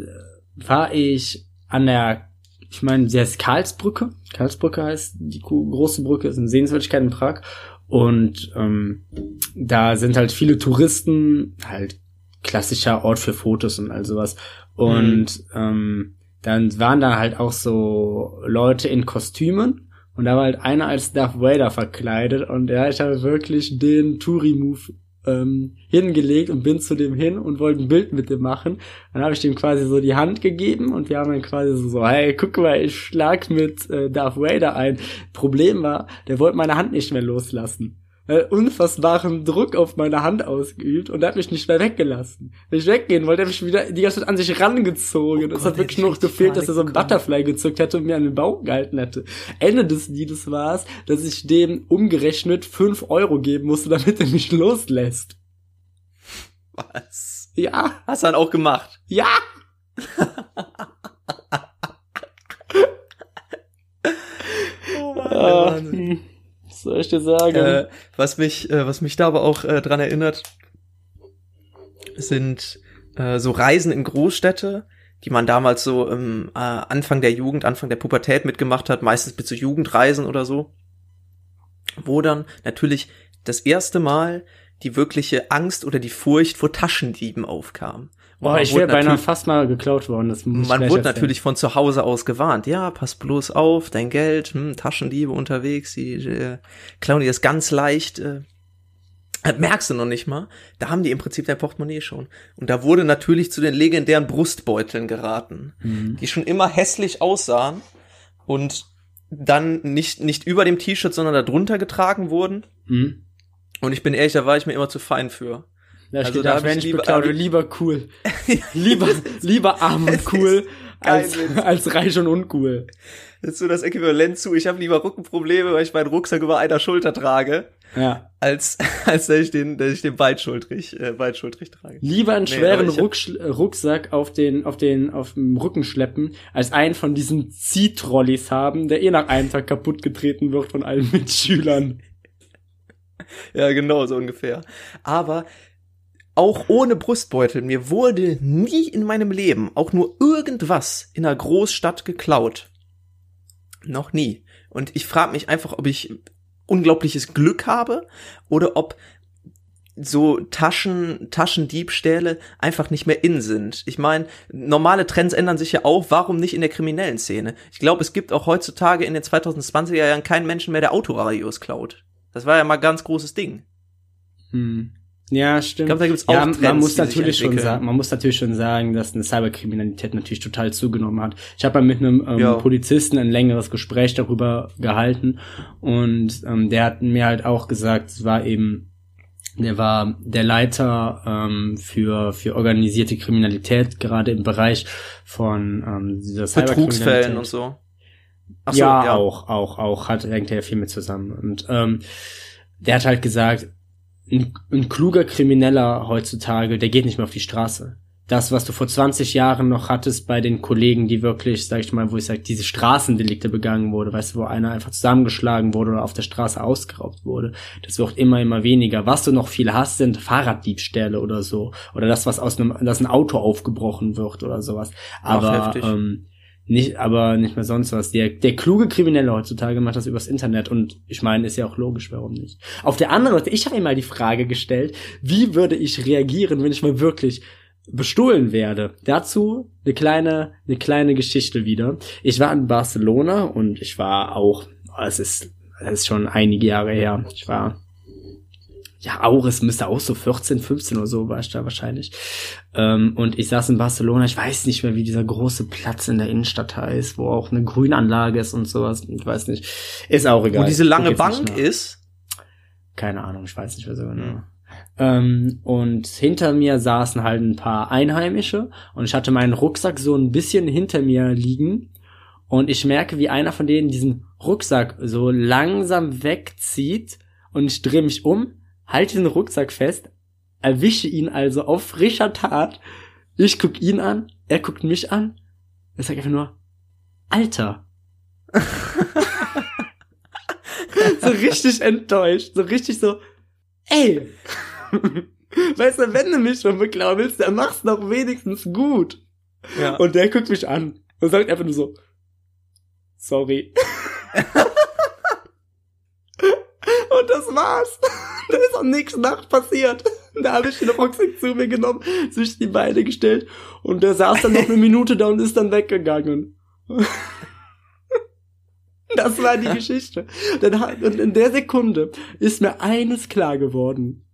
war ich an der, ich meine, sie heißt Karlsbrücke. Karlsbrücke heißt die gro- große Brücke, ist eine Sehenswürdigkeit in Prag. Und ähm, da sind halt viele Touristen, halt klassischer Ort für Fotos und all sowas. Und ähm, dann waren da halt auch so Leute in Kostümen und da war halt einer als Darth Vader verkleidet und ja, ich habe wirklich den Touri-Move ähm, hingelegt und bin zu dem hin und wollte ein Bild mit dem machen. Dann habe ich dem quasi so die Hand gegeben und wir haben dann quasi so, so hey, guck mal, ich schlag mit äh, Darth Vader ein. Problem war, der wollte meine Hand nicht mehr loslassen äh, unfassbaren Druck auf meine Hand ausgeübt und er hat mich nicht mehr weggelassen. Wenn ich weggehen wollte, er mich wieder die ganze Zeit an sich rangezogen. Oh es hat wirklich nur gefehlt, dass er so ein Butterfly gezückt hätte und mir an den Bauch gehalten hätte. Ende des Liedes war es, dass ich dem umgerechnet fünf Euro geben musste, damit er mich loslässt.
Was?
Ja.
Hast du dann auch gemacht?
Ja.
oh Mann, ah,
soll ich dir sagen?
Äh, was mich, äh, was mich da aber auch äh, dran erinnert, sind äh, so Reisen in Großstädte, die man damals so im äh, Anfang der Jugend, Anfang der Pubertät mitgemacht hat, meistens mit so Jugendreisen oder so, wo dann natürlich das erste Mal die wirkliche Angst oder die Furcht vor Taschendieben aufkam.
Boah, ich wäre beinahe fast mal geklaut worden. Das
muss man wurde natürlich von zu Hause aus gewarnt. Ja, pass bloß auf, dein Geld, hm, Taschendiebe unterwegs, die äh, klauen dir das ganz leicht. Äh, das merkst du noch nicht mal. Da haben die im Prinzip dein Portemonnaie schon. Und da wurde natürlich zu den legendären Brustbeuteln geraten, mhm. die schon immer hässlich aussahen und dann nicht, nicht über dem T-Shirt, sondern darunter getragen wurden. Mhm. Und ich bin ehrlich, da war ich mir immer zu fein für.
Da also steht da, ich lieber, beklaue, lieber cool. lieber, lieber arm und cool als, als reich und uncool.
Das ist so das Äquivalent zu, ich habe lieber Rückenprobleme, weil ich meinen Rucksack über einer Schulter trage.
Ja.
Als, als dass ich den, dass ich den beidschultrig, äh, beidschultrig trage.
Lieber einen nee, schweren Rucksack auf den, auf den, auf dem Rücken schleppen, als einen von diesen Ziehtrolleys haben, der eh nach einem Tag kaputt getreten wird von allen Mitschülern.
Ja, genau, so ungefähr. Aber auch ohne Brustbeutel, mir wurde nie in meinem Leben auch nur irgendwas in einer Großstadt geklaut. Noch nie. Und ich frage mich einfach, ob ich unglaubliches Glück habe oder ob so Taschen, Taschendiebstähle einfach nicht mehr in sind. Ich meine, normale Trends ändern sich ja auch. Warum nicht in der kriminellen Szene? Ich glaube, es gibt auch heutzutage in den 2020er Jahren keinen Menschen mehr, der Autoradios klaut. Das war ja mal ganz großes Ding.
Hm. Ja, stimmt. Ich
glaube, da gibt's auch
ja,
Trends,
man muss natürlich schon sagen, man muss natürlich schon sagen, dass eine Cyberkriminalität natürlich total zugenommen hat. Ich habe mal mit einem ähm, ja. Polizisten ein längeres Gespräch darüber gehalten und ähm, der hat mir halt auch gesagt, es war eben der war der Leiter ähm, für für organisierte Kriminalität gerade im Bereich von ähm, dieser
Betrugsfällen und so.
Ach so ja, ja, auch, auch, auch hat hängt ja viel mit zusammen und ähm, der hat halt gesagt, ein, ein kluger Krimineller heutzutage, der geht nicht mehr auf die Straße. Das, was du vor 20 Jahren noch hattest bei den Kollegen, die wirklich, sag ich mal, wo ich sag, diese Straßendelikte begangen wurde, weißt du, wo einer einfach zusammengeschlagen wurde oder auf der Straße ausgeraubt wurde, das wird immer, immer weniger. Was du noch viel hast, sind Fahrraddiebstähle oder so. Oder das, was aus einem, dass ein Auto aufgebrochen wird oder sowas. Aber, ähm, nicht, aber nicht mehr sonst was. Der, der kluge Kriminelle heutzutage macht das übers Internet und ich meine, ist ja auch logisch, warum nicht. Auf der anderen Seite, ich habe mir mal die Frage gestellt, wie würde ich reagieren, wenn ich mal wirklich bestohlen werde. Dazu eine kleine, eine kleine Geschichte wieder. Ich war in Barcelona und ich war auch, es ist, es ist schon einige Jahre her. Ich war ja, auch, es müsste auch so 14, 15 oder so war ich da wahrscheinlich. Ähm, und ich saß in Barcelona, ich weiß nicht mehr, wie dieser große Platz in der Innenstadt heißt, wo auch eine Grünanlage ist und sowas. Ich weiß nicht. Ist auch egal.
Wo diese lange Bank ist?
Keine Ahnung, ich weiß nicht mehr so genau. Mhm. Ähm, und hinter mir saßen halt ein paar Einheimische und ich hatte meinen Rucksack so ein bisschen hinter mir liegen und ich merke, wie einer von denen diesen Rucksack so langsam wegzieht und ich drehe mich um halte den Rucksack fest, erwische ihn also auf frischer Tat. Ich guck ihn an, er guckt mich an. Er sagt einfach nur, Alter. so richtig enttäuscht, so richtig so, ey. weißt du, wenn du mich schon beklauen willst, dann mach's doch wenigstens gut. Ja. Und der guckt mich an und sagt einfach nur so, sorry. und das war's. da ist auch nichts nach passiert. da habe ich den Rucksack zu mir genommen, sich die Beine gestellt und der saß dann noch eine Minute da und ist dann weggegangen. Das war die Geschichte. Und in der Sekunde ist mir eines klar geworden.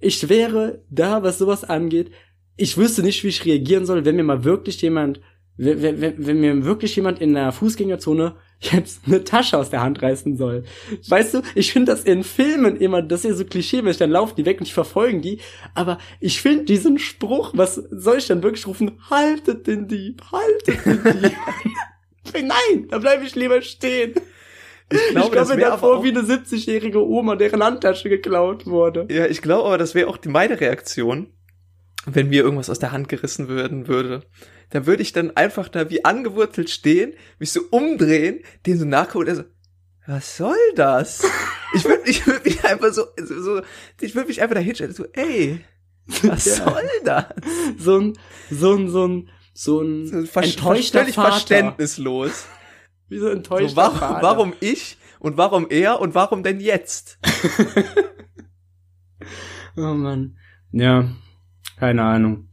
Ich wäre da, was sowas angeht, ich wüsste nicht, wie ich reagieren soll, wenn mir mal wirklich jemand, wenn, wenn, wenn mir wirklich jemand in der Fußgängerzone jetzt eine Tasche aus der Hand reißen soll. Weißt du, ich finde das in Filmen immer, das ist ja so klischeemäßig, dann laufen die weg und ich verfolgen die, aber ich finde diesen Spruch, was soll ich dann wirklich rufen? Haltet den Dieb, haltet den Dieb. Nein, da bleibe ich lieber stehen. Ich,
glaube, das
komme mir davor
auch-
wie eine 70-jährige Oma, deren Handtasche geklaut wurde.
Ja, ich glaube aber, das wäre auch die meine Reaktion, wenn mir irgendwas aus der Hand gerissen würden würde. Da würde ich dann einfach da wie angewurzelt stehen, mich so umdrehen, den so nachgucken und er so, was soll das? Ich würde ich würd mich einfach so, so, ich würde mich einfach da hinstellen, so, ey, was
Ja.
soll das?
So ein, so ein, so ein, so ein
So ver-
enttäuschter
völlig
Vater.
verständnislos.
Wie so ein enttäuschter
So, warum,
Vater.
warum ich und warum er und warum denn jetzt?
Oh Mann. Ja, keine Ahnung.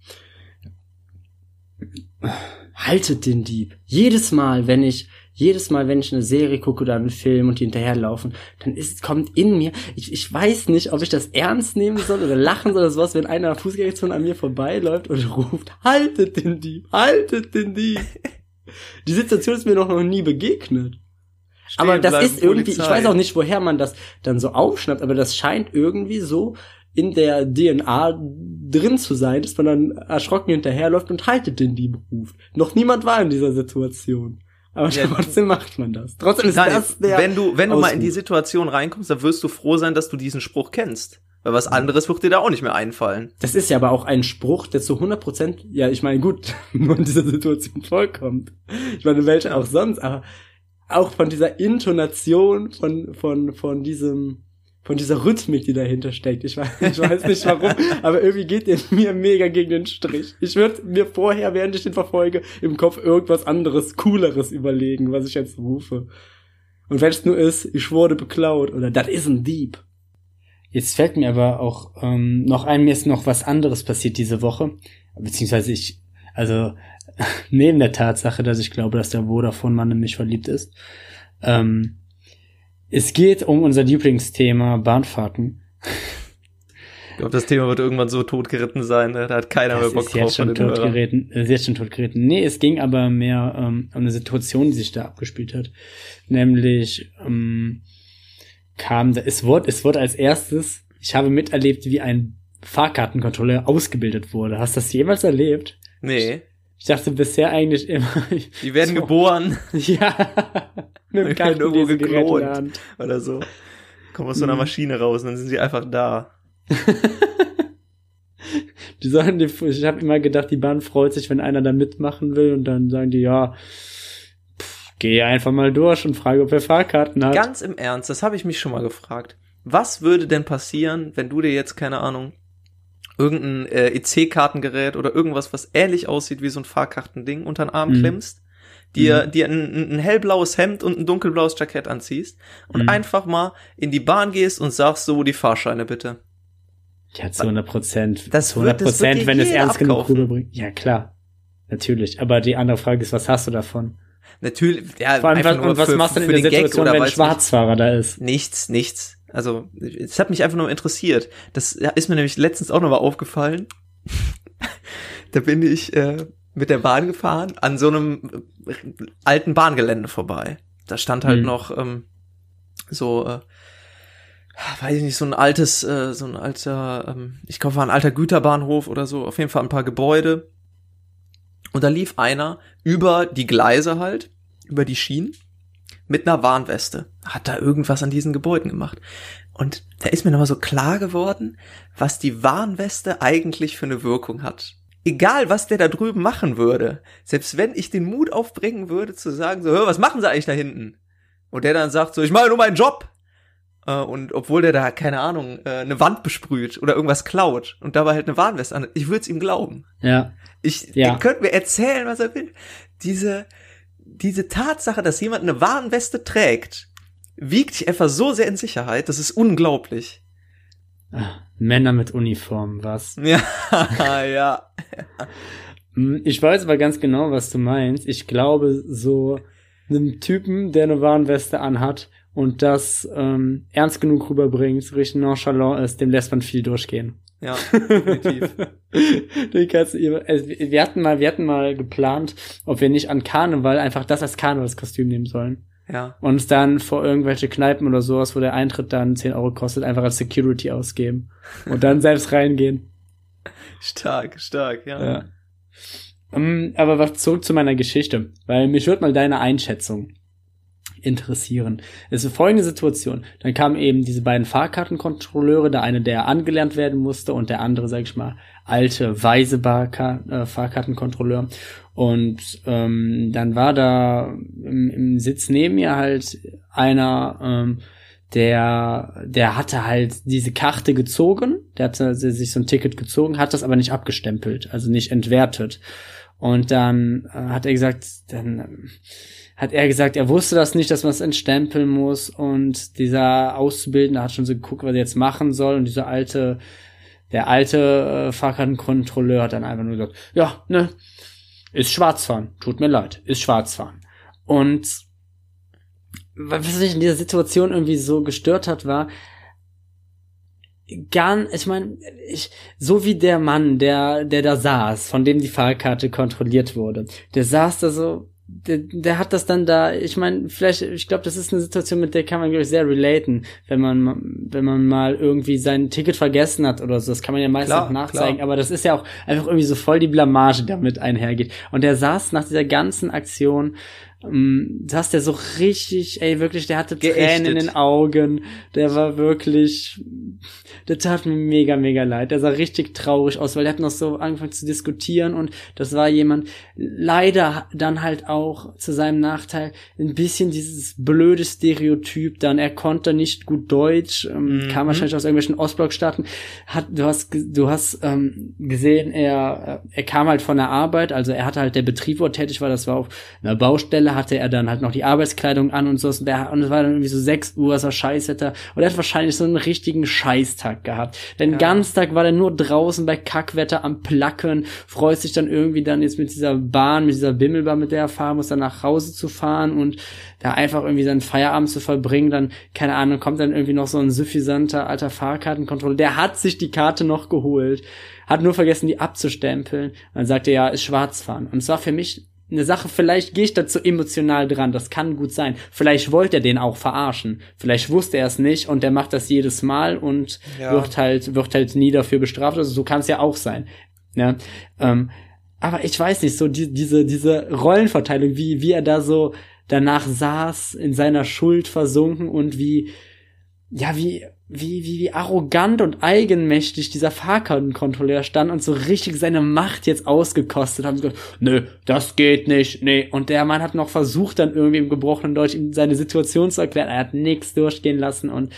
Haltet den Dieb. Jedes Mal, wenn ich, jedes Mal, wenn ich eine Serie gucke oder einen Film und die hinterherlaufen, dann ist, kommt in mir, ich, ich weiß nicht, ob ich das ernst nehmen soll oder lachen soll oder sowas, wenn einer Fußgängerzone an mir vorbeiläuft und ruft, haltet den Dieb, haltet den Dieb. Die Situation ist mir noch, noch nie begegnet. Aber
Stehen
das
bleiben,
ist irgendwie, ich
Polizei.
weiß auch nicht, woher man das dann so aufschnappt, aber das scheint irgendwie so in der DNA drin zu sein, dass man dann erschrocken hinterherläuft und haltet den Dieb ruft. Noch niemand war in dieser Situation. Aber
Ja,
trotzdem macht man das. Trotzdem ist
Nein,
das der
wenn du, wenn du mal in die Situation reinkommst, dann wirst du froh sein, dass du diesen Spruch kennst. Weil was anderes wird dir da auch nicht mehr einfallen.
Das ist ja aber auch ein Spruch, der zu 100 Prozent, ja, ich meine, gut, nur in dieser Situation vorkommt. Ich meine, welche auch sonst, aber auch von dieser Intonation, von, von, von diesem, von dieser Rhythmik, die dahinter steckt. Ich weiß, ich weiß nicht warum, aber irgendwie geht der mir mega gegen den Strich. Ich würde mir vorher, während ich den verfolge, im Kopf irgendwas anderes, cooleres überlegen, was ich jetzt rufe. Und wenn es nur ist, ich wurde beklaut oder das ist ein Dieb. Jetzt fällt mir aber auch ähm, noch ein, mir ist noch was anderes passiert diese Woche. Beziehungsweise ich, also neben der Tatsache, dass ich glaube, dass der Vodafone-Mann in mich verliebt ist. Ähm, es geht um unser Lieblingsthema Bahnfahrten.
Ich glaube, das Thema wird irgendwann so totgeritten sein, ne? da hat keiner
Das
mehr Bock
ist jetzt
drauf von
schon totgeritten. Ist jetzt schon totgeritten. Nee, es ging aber mehr ähm, um eine Situation, die sich da abgespielt hat. Nämlich ähm, kam, da, es wurde, es wurde als erstes, ich habe miterlebt, wie ein Fahrkartenkontrolleur ausgebildet wurde. Hast du das jemals erlebt?
Nee,
Ich dachte bisher eigentlich immer,
die werden
So.
geboren
ja, mit dem
irgendwo.
Hand.
oder so. Kommen aus so einer
Mhm.
Maschine raus und dann sind sie einfach da.
Die sagen, die, ich habe immer gedacht, die Bahn freut sich, wenn einer da mitmachen will und dann sagen die, ja, pff, geh einfach mal durch und frage, ob er Fahrkarten hat.
Ganz im Ernst, das habe ich mich schon mal gefragt. Was würde denn passieren, wenn du dir jetzt, keine Ahnung, irgendein äh, EC-Kartengerät oder irgendwas, was ähnlich aussieht wie so ein Fahrkartending, unter den Arm
Mhm.
klemmst, dir, dir ein, ein hellblaues Hemd und ein dunkelblaues Jackett anziehst und
Mhm.
einfach mal in die Bahn gehst und sagst so, die Fahrscheine bitte.
Ja, zu 100 Prozent.
Das
zu 100
wird- das wird
Prozent, wenn es ernst genug
abkaufen.
rüberbringt. Ja, klar. Natürlich. Aber die andere Frage ist, was hast du davon?
Natürlich, ja,
Vor allem, was,
nur
und was
für,
machst du
für
denn in der
den Gag
Situation,
oder
wenn ein. Schwarzfahrer da ist?
Nichts, nichts. Also, es hat mich einfach nur interessiert. Das ist mir nämlich letztens auch nochmal aufgefallen. da bin ich äh, mit der Bahn gefahren, an so einem äh, alten Bahngelände vorbei. Da stand halt
Mhm.
noch ähm, so, äh, weiß ich nicht, so ein altes, äh, so ein alter, ähm, ich glaube, war ein alter Güterbahnhof oder so, auf jeden Fall ein paar Gebäude. Und da lief einer über die Gleise halt, über die Schienen, mit einer Warnweste. Hat da irgendwas an diesen Gebäuden gemacht. Und da ist mir nochmal so klar geworden, was die Warnweste eigentlich für eine Wirkung hat. Egal, was der da drüben machen würde, selbst wenn ich den Mut aufbringen würde zu sagen, so, hör, was machen sie eigentlich da hinten? Und der dann sagt so, ich mache nur meinen Job. Äh, Und obwohl der da, keine Ahnung, äh, eine Wand besprüht oder irgendwas klaut und dabei halt eine Warnweste an, ich würde es ihm glauben.
Ja.
Ich,
Ja.
ihr könnt mir erzählen, was er will. Diese, diese Tatsache, dass jemand eine Warnweste trägt, wiegt dich einfach so sehr in Sicherheit, das ist unglaublich.
Männer mit Uniform, was?
Ja, ja.
Hm, Ich weiß aber ganz genau, was du meinst. Ich glaube, so einem Typen, der eine Warnweste anhat und das ähm, ernst genug rüberbringt, richtig nonchalant ist, dem lässt man viel durchgehen.
Ja, definitiv.
Du kannst, also wir hatten mal, wir hatten mal geplant, ob wir nicht an Karneval einfach das als Karnevalskostüm nehmen sollen.
Ja.
Und uns dann vor irgendwelche Kneipen oder sowas, wo der Eintritt dann 10 Euro kostet, einfach als Security ausgeben. Und dann selbst reingehen.
Stark, stark, ja.
Ja. Ähm, aber was zurück zu meiner Geschichte, weil mich würde mal deine Einschätzung interessieren. Es ist folgende Situation. Dann kamen eben diese beiden Fahrkartenkontrolleure, der eine, der angelernt werden musste und der andere, sag ich mal, alte, weise Barka äh, Fahrkartenkontrolleur. Und ähm, dann war da im, im Sitz neben mir halt einer, ähm, der, der hatte halt diese Karte gezogen, der hatte sich so ein Ticket gezogen, hat das aber nicht abgestempelt, also nicht entwertet. Und dann äh, hat er gesagt, dann ähm, hat er gesagt, er wusste das nicht, dass man es entstempeln muss. Und dieser Auszubildende hat schon so geguckt, was er jetzt machen soll. Und dieser alte, der alte äh, Fahrkartenkontrolleur hat dann einfach nur gesagt, ja, ne, ist Schwarzfahren. Tut mir leid, ist Schwarzfahren. Und was mich in dieser Situation irgendwie so gestört hat, war, gar, ich meine, ich, so wie der Mann, der, der da saß, von dem die Fahrkarte kontrolliert wurde, der saß da so, der, der hat das dann da, ich meine, vielleicht, ich glaube, das ist eine Situation, mit der kann man, glaube ich, sehr relaten, wenn man, wenn man mal irgendwie sein Ticket vergessen hat oder so. Das kann man ja meistens
Klar,
auch nachzeigen,
klar.
aber das ist ja auch einfach irgendwie so voll die Blamage, die damit einhergeht. Und der saß nach dieser ganzen Aktion, ähm, saß der so richtig, ey, wirklich, der hatte Tränen in den Augen, der war wirklich, der tat mir mega, mega leid. Der sah richtig traurig aus, weil der hat noch so angefangen zu diskutieren und das war jemand, leider dann halt auch zu seinem Nachteil ein bisschen dieses blöde Stereotyp dann. Er konnte nicht gut Deutsch, ähm,
Mhm.
kam wahrscheinlich aus irgendwelchen Ostblockstaaten. Hat, du hast, du hast ähm, gesehen, er, äh, er kam halt von der Arbeit, also er hatte halt der Betrieb, wo er tätig war, das war auf einer Baustelle, hatte er dann halt noch die Arbeitskleidung an und so und, der, und es war dann irgendwie so 6 Uhr, es war Scheißwetter und er hat wahrscheinlich so einen richtigen Scheißtag gehabt. Den
Ja.
ganzen Tag war er nur draußen bei Kackwetter am Placken, freut sich dann irgendwie dann jetzt mit dieser Bahn, mit dieser Bimmelbahn, mit der er fahren muss, dann nach Hause zu fahren und da einfach irgendwie seinen Feierabend zu verbringen, dann, keine Ahnung, kommt dann irgendwie noch so ein suffisanter alter Fahrkartenkontrolle, der hat sich die Karte noch geholt, hat nur vergessen, die abzustempeln. Dann sagt er, ja, ist Schwarzfahren. Und es war für mich eine Sache, vielleicht gehe ich dazu emotional dran, das kann gut sein. Vielleicht wollte er den auch verarschen. Vielleicht wusste er es nicht und der macht das jedes Mal und
Ja.
wird halt, wird halt nie dafür bestraft. Also so kann es ja auch sein. Ja, ähm, aber ich weiß nicht, so die, diese, diese Rollenverteilung, wie, wie er da so danach saß, in seiner Schuld versunken und wie, ja, wie, wie, wie, wie arrogant und eigenmächtig dieser Fahrkartenkontrolleur stand und so richtig seine Macht jetzt ausgekostet haben. So, nö, das geht nicht, nee. Und der Mann hat noch versucht, dann irgendwie im gebrochenen Deutsch ihm seine Situation zu erklären. Er hat nichts durchgehen lassen und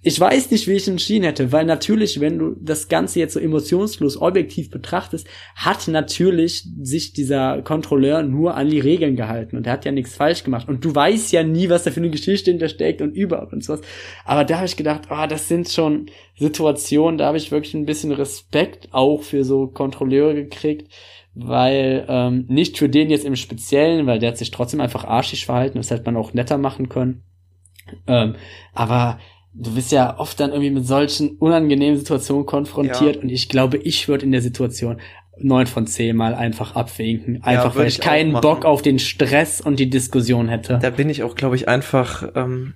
ich weiß nicht, wie ich entschieden hätte, weil natürlich, wenn du das Ganze jetzt so emotionslos objektiv betrachtest, hat natürlich sich dieser Kontrolleur nur an die Regeln gehalten und er hat ja nichts falsch gemacht. Und du weißt ja nie, was da für eine Geschichte hintersteckt und überhaupt und sowas. Aber da habe ich gedacht, ah, das sind schon Situationen, da habe ich wirklich ein bisschen Respekt auch für so Kontrolleure gekriegt. Weil, ähm, nicht für den jetzt im Speziellen, weil der hat sich trotzdem einfach arschig verhalten, das hätte man auch netter machen können. Ähm, aber du bist ja oft dann irgendwie mit solchen unangenehmen Situationen konfrontiert
Ja.
und ich glaube, ich würde in der Situation neun von zehn Mal einfach abwinken. Einfach
würd
weil
ich
ich keinen. Bock auf den Stress und die Diskussion hätte.
Da bin ich auch, glaube ich, einfach, ähm,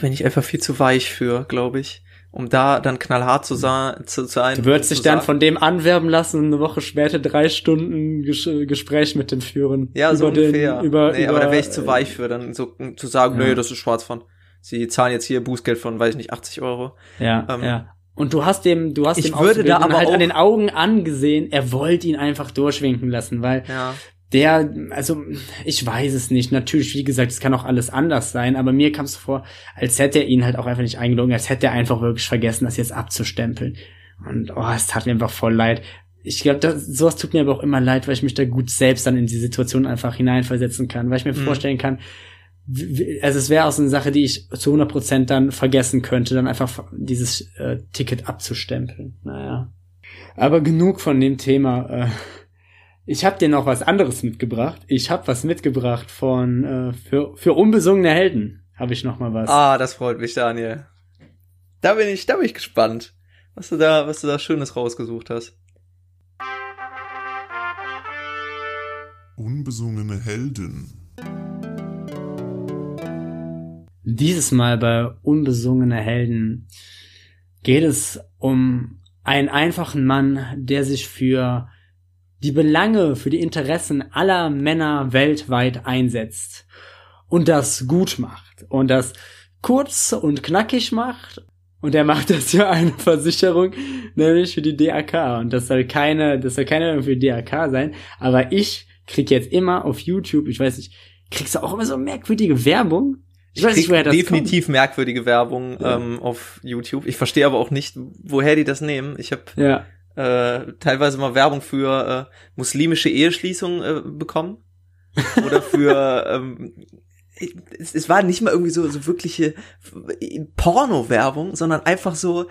bin ich einfach viel zu weich für, glaube ich. Um da dann knallhart zu, sa zu sein.
Du würdest dich
zu
dann
sagen-
von dem anwerben lassen und eine Woche später drei Stunden Ges Gespräch mit dem führen.
Ja, so ungefähr.
Den, über,
nee,
über,
aber da wäre ich zu weich für, dann so zu sagen,
Ja.
nee, das ist Schwarzfahren. Sie zahlen jetzt hier Bußgeld von, weiß ich nicht, 80 Euro.
Ja,
Ähm,
ja. Und du hast dem, du hast
ich
dem
würde da
Auszubildenden
aber
halt an den Augen angesehen, er wollte ihn einfach durchwinken lassen, weil
Ja.
der, also ich weiß es nicht. Natürlich, wie gesagt, es kann auch alles anders sein, aber mir kam es vor, als hätte er ihn halt auch einfach nicht eingelogen, als hätte er einfach wirklich vergessen, das jetzt abzustempeln. Und oh, es tat mir einfach voll leid. Ich glaube, sowas tut mir aber auch immer leid, weil ich mich da gut selbst dann in die Situation einfach hineinversetzen kann, weil ich mir
Mhm.
vorstellen kann, also es wäre auch so eine Sache, die ich zu 100% dann vergessen könnte, dann einfach dieses äh, Ticket abzustempeln. Naja. Aber genug von dem Thema. Äh, ich habe dir noch was anderes mitgebracht. Ich habe was mitgebracht von äh, für, für unbesungene Helden. Habe ich noch mal was.
Ah, das freut mich, Daniel. Da bin ich, da bin ich gespannt, was du da, was du da Schönes rausgesucht hast.
Unbesungene Helden.
Dieses Mal bei Unbesungene Helden geht es um einen einfachen Mann, der sich für die Belange, für die Interessen aller Männer weltweit einsetzt und das gut macht und das kurz und knackig macht. Und er macht das für eine Versicherung, nämlich für die DAK und das soll keine, das soll keine für die DAK sein, aber ich krieg jetzt immer auf YouTube, ich weiß nicht, kriegst du auch immer so merkwürdige Werbung
ich, weiß nicht, woher das definitiv kommt. merkwürdige Werbung ja. ähm, auf YouTube. Ich verstehe aber auch nicht, woher die das nehmen. Ich habe ja. äh, teilweise mal Werbung für äh, muslimische Eheschließungen äh, bekommen oder für ähm, es, es war nicht mal irgendwie so so wirkliche Porno-Werbung, sondern einfach so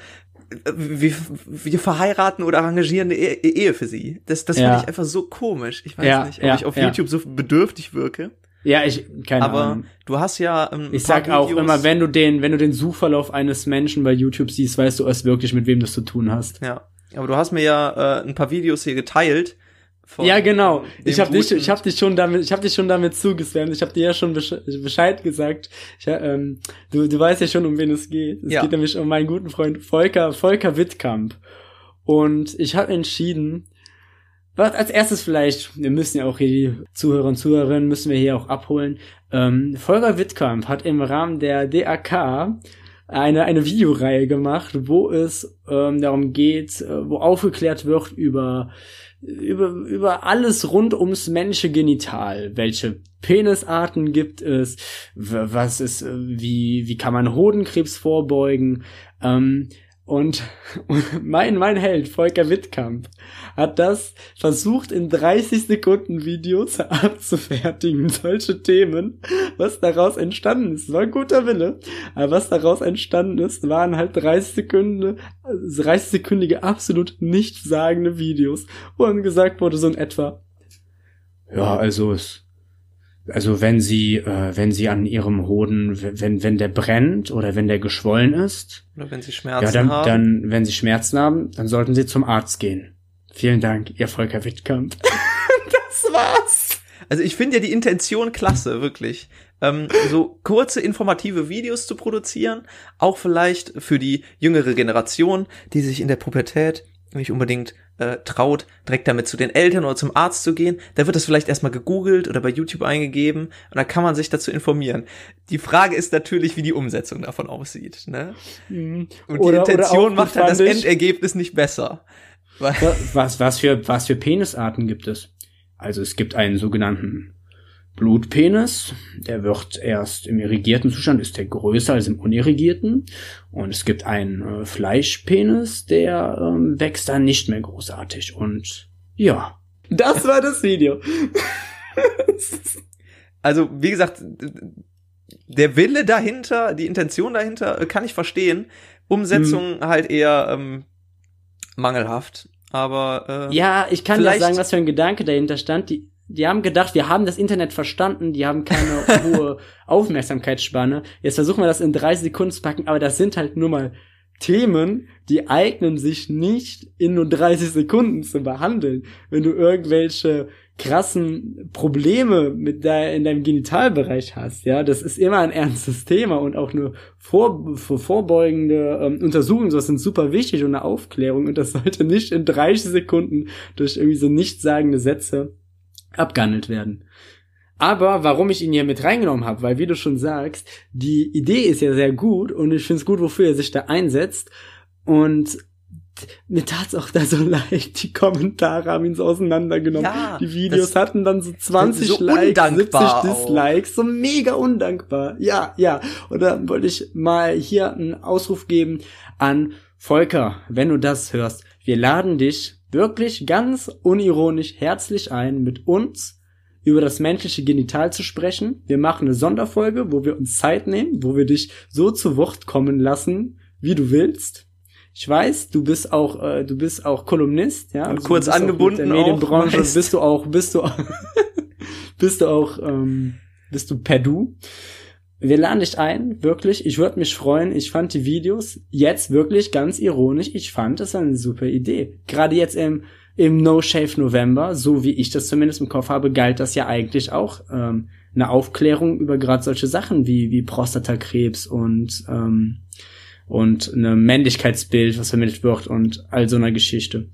äh, wir, wir verheiraten oder arrangieren eine Ehe, Ehe für sie. Das, das ja. fand ich einfach so komisch. Ich weiß ja, nicht, ob ja, ich auf YouTube so bedürftig wirke.
Ja, ich keine
Aber
Ahnung.
du hast ja ähm,
Ich sag auch immer, wenn du den wenn du den Suchverlauf eines Menschen bei YouTube siehst, weißt du erst wirklich mit wem du es zu tun hast.
Ja. Aber du hast mir ja äh, ein paar Videos hier geteilt.
ja, genau. Ich habe dich ich habe dich schon damit ich habe dich schon damit zugeswammt. Ich habe dir ja schon Bescheid gesagt. Ich, ähm, du du weißt ja schon um wen es geht. Es ja. geht nämlich um meinen guten Freund Volker Volker Wittkamp. Und ich habe entschieden, was als erstes vielleicht, wir müssen ja auch hier die Zuhörer und Zuhörerinnen müssen wir hier auch abholen. Ähm, Volker Wittkamp hat im Rahmen der DAK eine, eine Videoreihe gemacht, wo es ähm, darum geht, äh, wo aufgeklärt wird über, über, über alles rund ums menschliche Genital. Welche Penisarten gibt es? Was ist, äh, wie, wie kann man Hodenkrebs vorbeugen? Ähm, und mein, mein Held, Volker Wittkamp, hat das versucht in 30 Sekunden Videos abzufertigen, solche Themen. Was daraus entstanden ist, war ein guter Wille. Aber was daraus entstanden ist, waren halt 30 Sekunden, 30 sekündige absolut nichtssagende Videos, wo dann gesagt wurde, so in etwa, ja, also es also wenn sie, äh, wenn sie an ihrem Hoden, wenn, wenn der brennt oder wenn der geschwollen ist.
Oder wenn sie Schmerzen
ja, dann,
haben.
Dann, wenn sie Schmerzen haben, dann sollten sie zum Arzt gehen. Vielen Dank, ihr Volker Wittkamp.
das war's. Also ich finde ja die Intention klasse, wirklich. Ähm, so kurze informative Videos zu produzieren, auch vielleicht für die jüngere Generation, die sich in der Pubertät nicht unbedingt äh, traut, direkt damit zu den Eltern oder zum Arzt zu gehen, da wird das vielleicht erstmal gegoogelt oder bei YouTube eingegeben und dann kann man sich dazu informieren. Die Frage ist natürlich, wie die Umsetzung davon aussieht. Ne? Mhm. Und oder, die Intention macht halt das Endergebnis nicht besser.
Was, was, für, was für Penisarten gibt es? Also es gibt einen sogenannten Blutpenis, der wird erst im irrigierten Zustand, ist der größer als im unirrigierten. Und es gibt einen äh, Fleischpenis, der ähm, wächst dann nicht mehr großartig. Und ja, das war das Video.
also, wie gesagt, der Wille dahinter, die Intention dahinter, äh, kann ich verstehen. Umsetzung hm. halt eher ähm, mangelhaft. Aber
äh, ja, ich kann dir sagen, was für ein Gedanke dahinter stand. Die die haben gedacht, wir haben das Internet verstanden, die haben keine hohe Aufmerksamkeitsspanne. Jetzt versuchen wir das in 30 Sekunden zu packen, aber das sind halt nur mal Themen, die eignen sich nicht in nur 30 Sekunden zu behandeln. Wenn du irgendwelche krassen Probleme mit de in deinem Genitalbereich hast, ja, das ist immer ein ernstes Thema und auch nur vor, vor vorbeugende ähm, Untersuchungen, sowas sind super wichtig und eine Aufklärung und das sollte nicht in 30 Sekunden durch irgendwie so nichtssagende Sätze abgehandelt werden. Aber warum ich ihn hier mit reingenommen habe, weil wie du schon sagst, die Idee ist ja sehr gut und ich finde es gut, wofür er sich da einsetzt. Und mir tat's auch da so leid. Die Kommentare haben ihn so auseinandergenommen. Ja, die Videos hatten dann so 20 so Likes, 70 Dislikes, so mega undankbar. Ja, ja. Und dann wollte ich mal hier einen Ausruf geben an Volker, wenn du das hörst. Wir laden dich wirklich ganz unironisch herzlich ein, mit uns über das menschliche Genital zu sprechen. Wir machen eine Sonderfolge, wo wir uns Zeit nehmen, wo wir dich so zu Wort kommen lassen, wie du willst. Ich weiß, du bist auch, äh, du bist auch Kolumnist, ja.
Und kurz angebunden
mit der Medienbranche.
auch,
bist du auch, bist du, auch, bist du auch, ähm, bist du per Du. Wir laden dich ein, wirklich. Ich würde mich freuen. Ich fand die Videos jetzt wirklich ganz ironisch. Ich fand es eine super Idee. Gerade jetzt im, im No Shave November, so wie ich das zumindest im Kopf habe, galt das ja eigentlich auch ähm, eine Aufklärung über gerade solche Sachen wie, wie Prostatakrebs und, ähm, und eine Männlichkeitsbild, was vermittelt wird und all so einer Geschichte.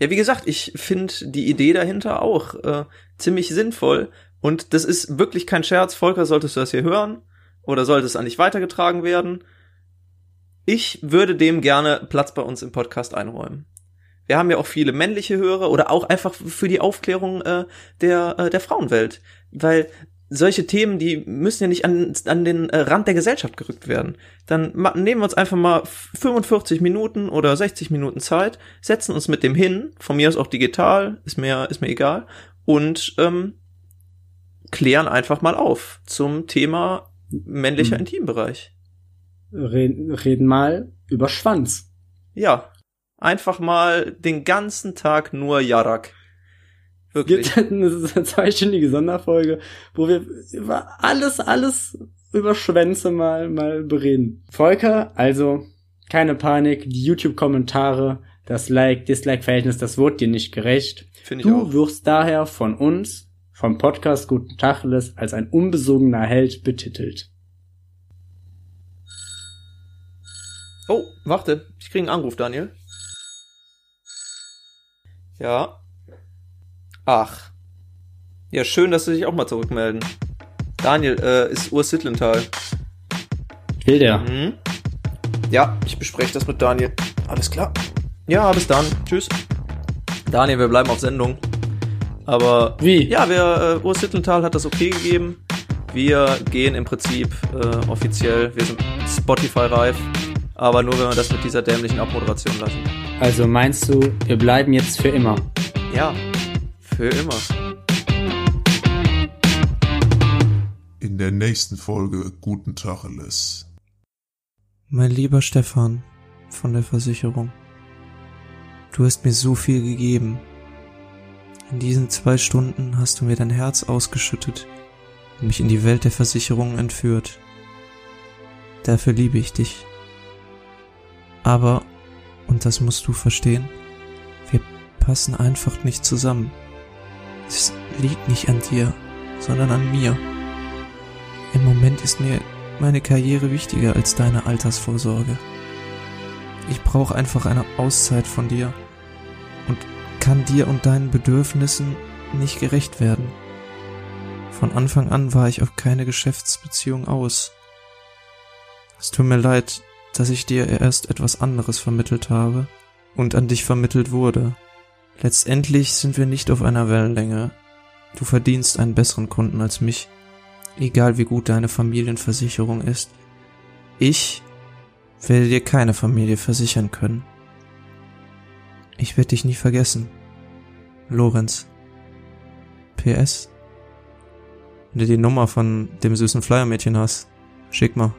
Ja, wie gesagt, ich finde die Idee dahinter auch äh, ziemlich sinnvoll. Und das ist wirklich kein Scherz. Volker, solltest du das hier hören? Oder sollte es an dich weitergetragen werden? Ich würde dem gerne Platz bei uns im Podcast einräumen. Wir haben ja auch viele männliche Hörer oder auch einfach für die Aufklärung äh, der, äh, der Frauenwelt. Weil solche Themen, die müssen ja nicht an, an den äh, Rand der Gesellschaft gerückt werden. Dann nehmen wir uns einfach mal 45 Minuten oder 60 Minuten Zeit, setzen uns mit dem hin, von mir aus auch digital, ist mir, ist mir egal, und ähm, klären einfach mal auf zum Thema männlicher
Hm.
Intimbereich.
Reden, reden mal über Schwanz.
Ja, einfach mal den ganzen Tag nur Jarak. Wirklich.
gibt eine zweistündige Sonderfolge, wo wir über alles, alles über Schwänze mal, mal bereden. Volker, also keine Panik, die YouTube-Kommentare, das Like-Dislike-Verhältnis, das wurde dir nicht gerecht.
Finde ich
Du
auch.
wirst daher von uns, vom Podcast Guten Tacheles, als ein unbesogener Held betitelt.
Oh, warte, ich kriege einen Anruf, Daniel. Ja. Ach. Ja, schön, dass Sie sich auch mal zurückmelden. Daniel, äh, ist Urs Sittlental.
Will der?
Mhm. Ja, ich bespreche das mit Daniel. Alles klar. Ja, bis dann. Tschüss. Daniel, wir bleiben auf Sendung. Aber
Wie?
ja, wir, äh, Urs Sittlental hat das okay gegeben. Wir gehen im Prinzip äh, offiziell, wir sind Spotify-reif, aber nur wenn wir das mit dieser dämlichen Abmoderation lassen.
Also meinst du, wir bleiben jetzt für immer?
Ja, für immer.
In der nächsten Folge Guten Tacheles.
Mein lieber Stefan von der Versicherung, du hast mir so viel gegeben. In diesen zwei Stunden hast du mir dein Herz ausgeschüttet und mich in die Welt der Versicherungen entführt. Dafür liebe ich dich. Aber, und das musst du verstehen, wir passen einfach nicht zusammen. Es liegt nicht an dir, sondern an mir. Im Moment ist mir meine Karriere wichtiger als deine Altersvorsorge. Ich brauche einfach eine Auszeit von dir kann dir und deinen Bedürfnissen nicht gerecht werden. Von Anfang an war ich auf keine Geschäftsbeziehung aus. Es tut mir leid, dass ich dir erst etwas anderes vermittelt habe und an dich vermittelt wurde. Letztendlich sind wir nicht auf einer Wellenlänge. Du verdienst einen besseren Kunden als mich egal wie gut deine Familienversicherung ist. Ich werde dir keine Familie versichern können. Ich werde dich nie vergessen. Lorenz. PS. Wenn du die Nummer von dem süßen Flyermädchen hast, schick mal.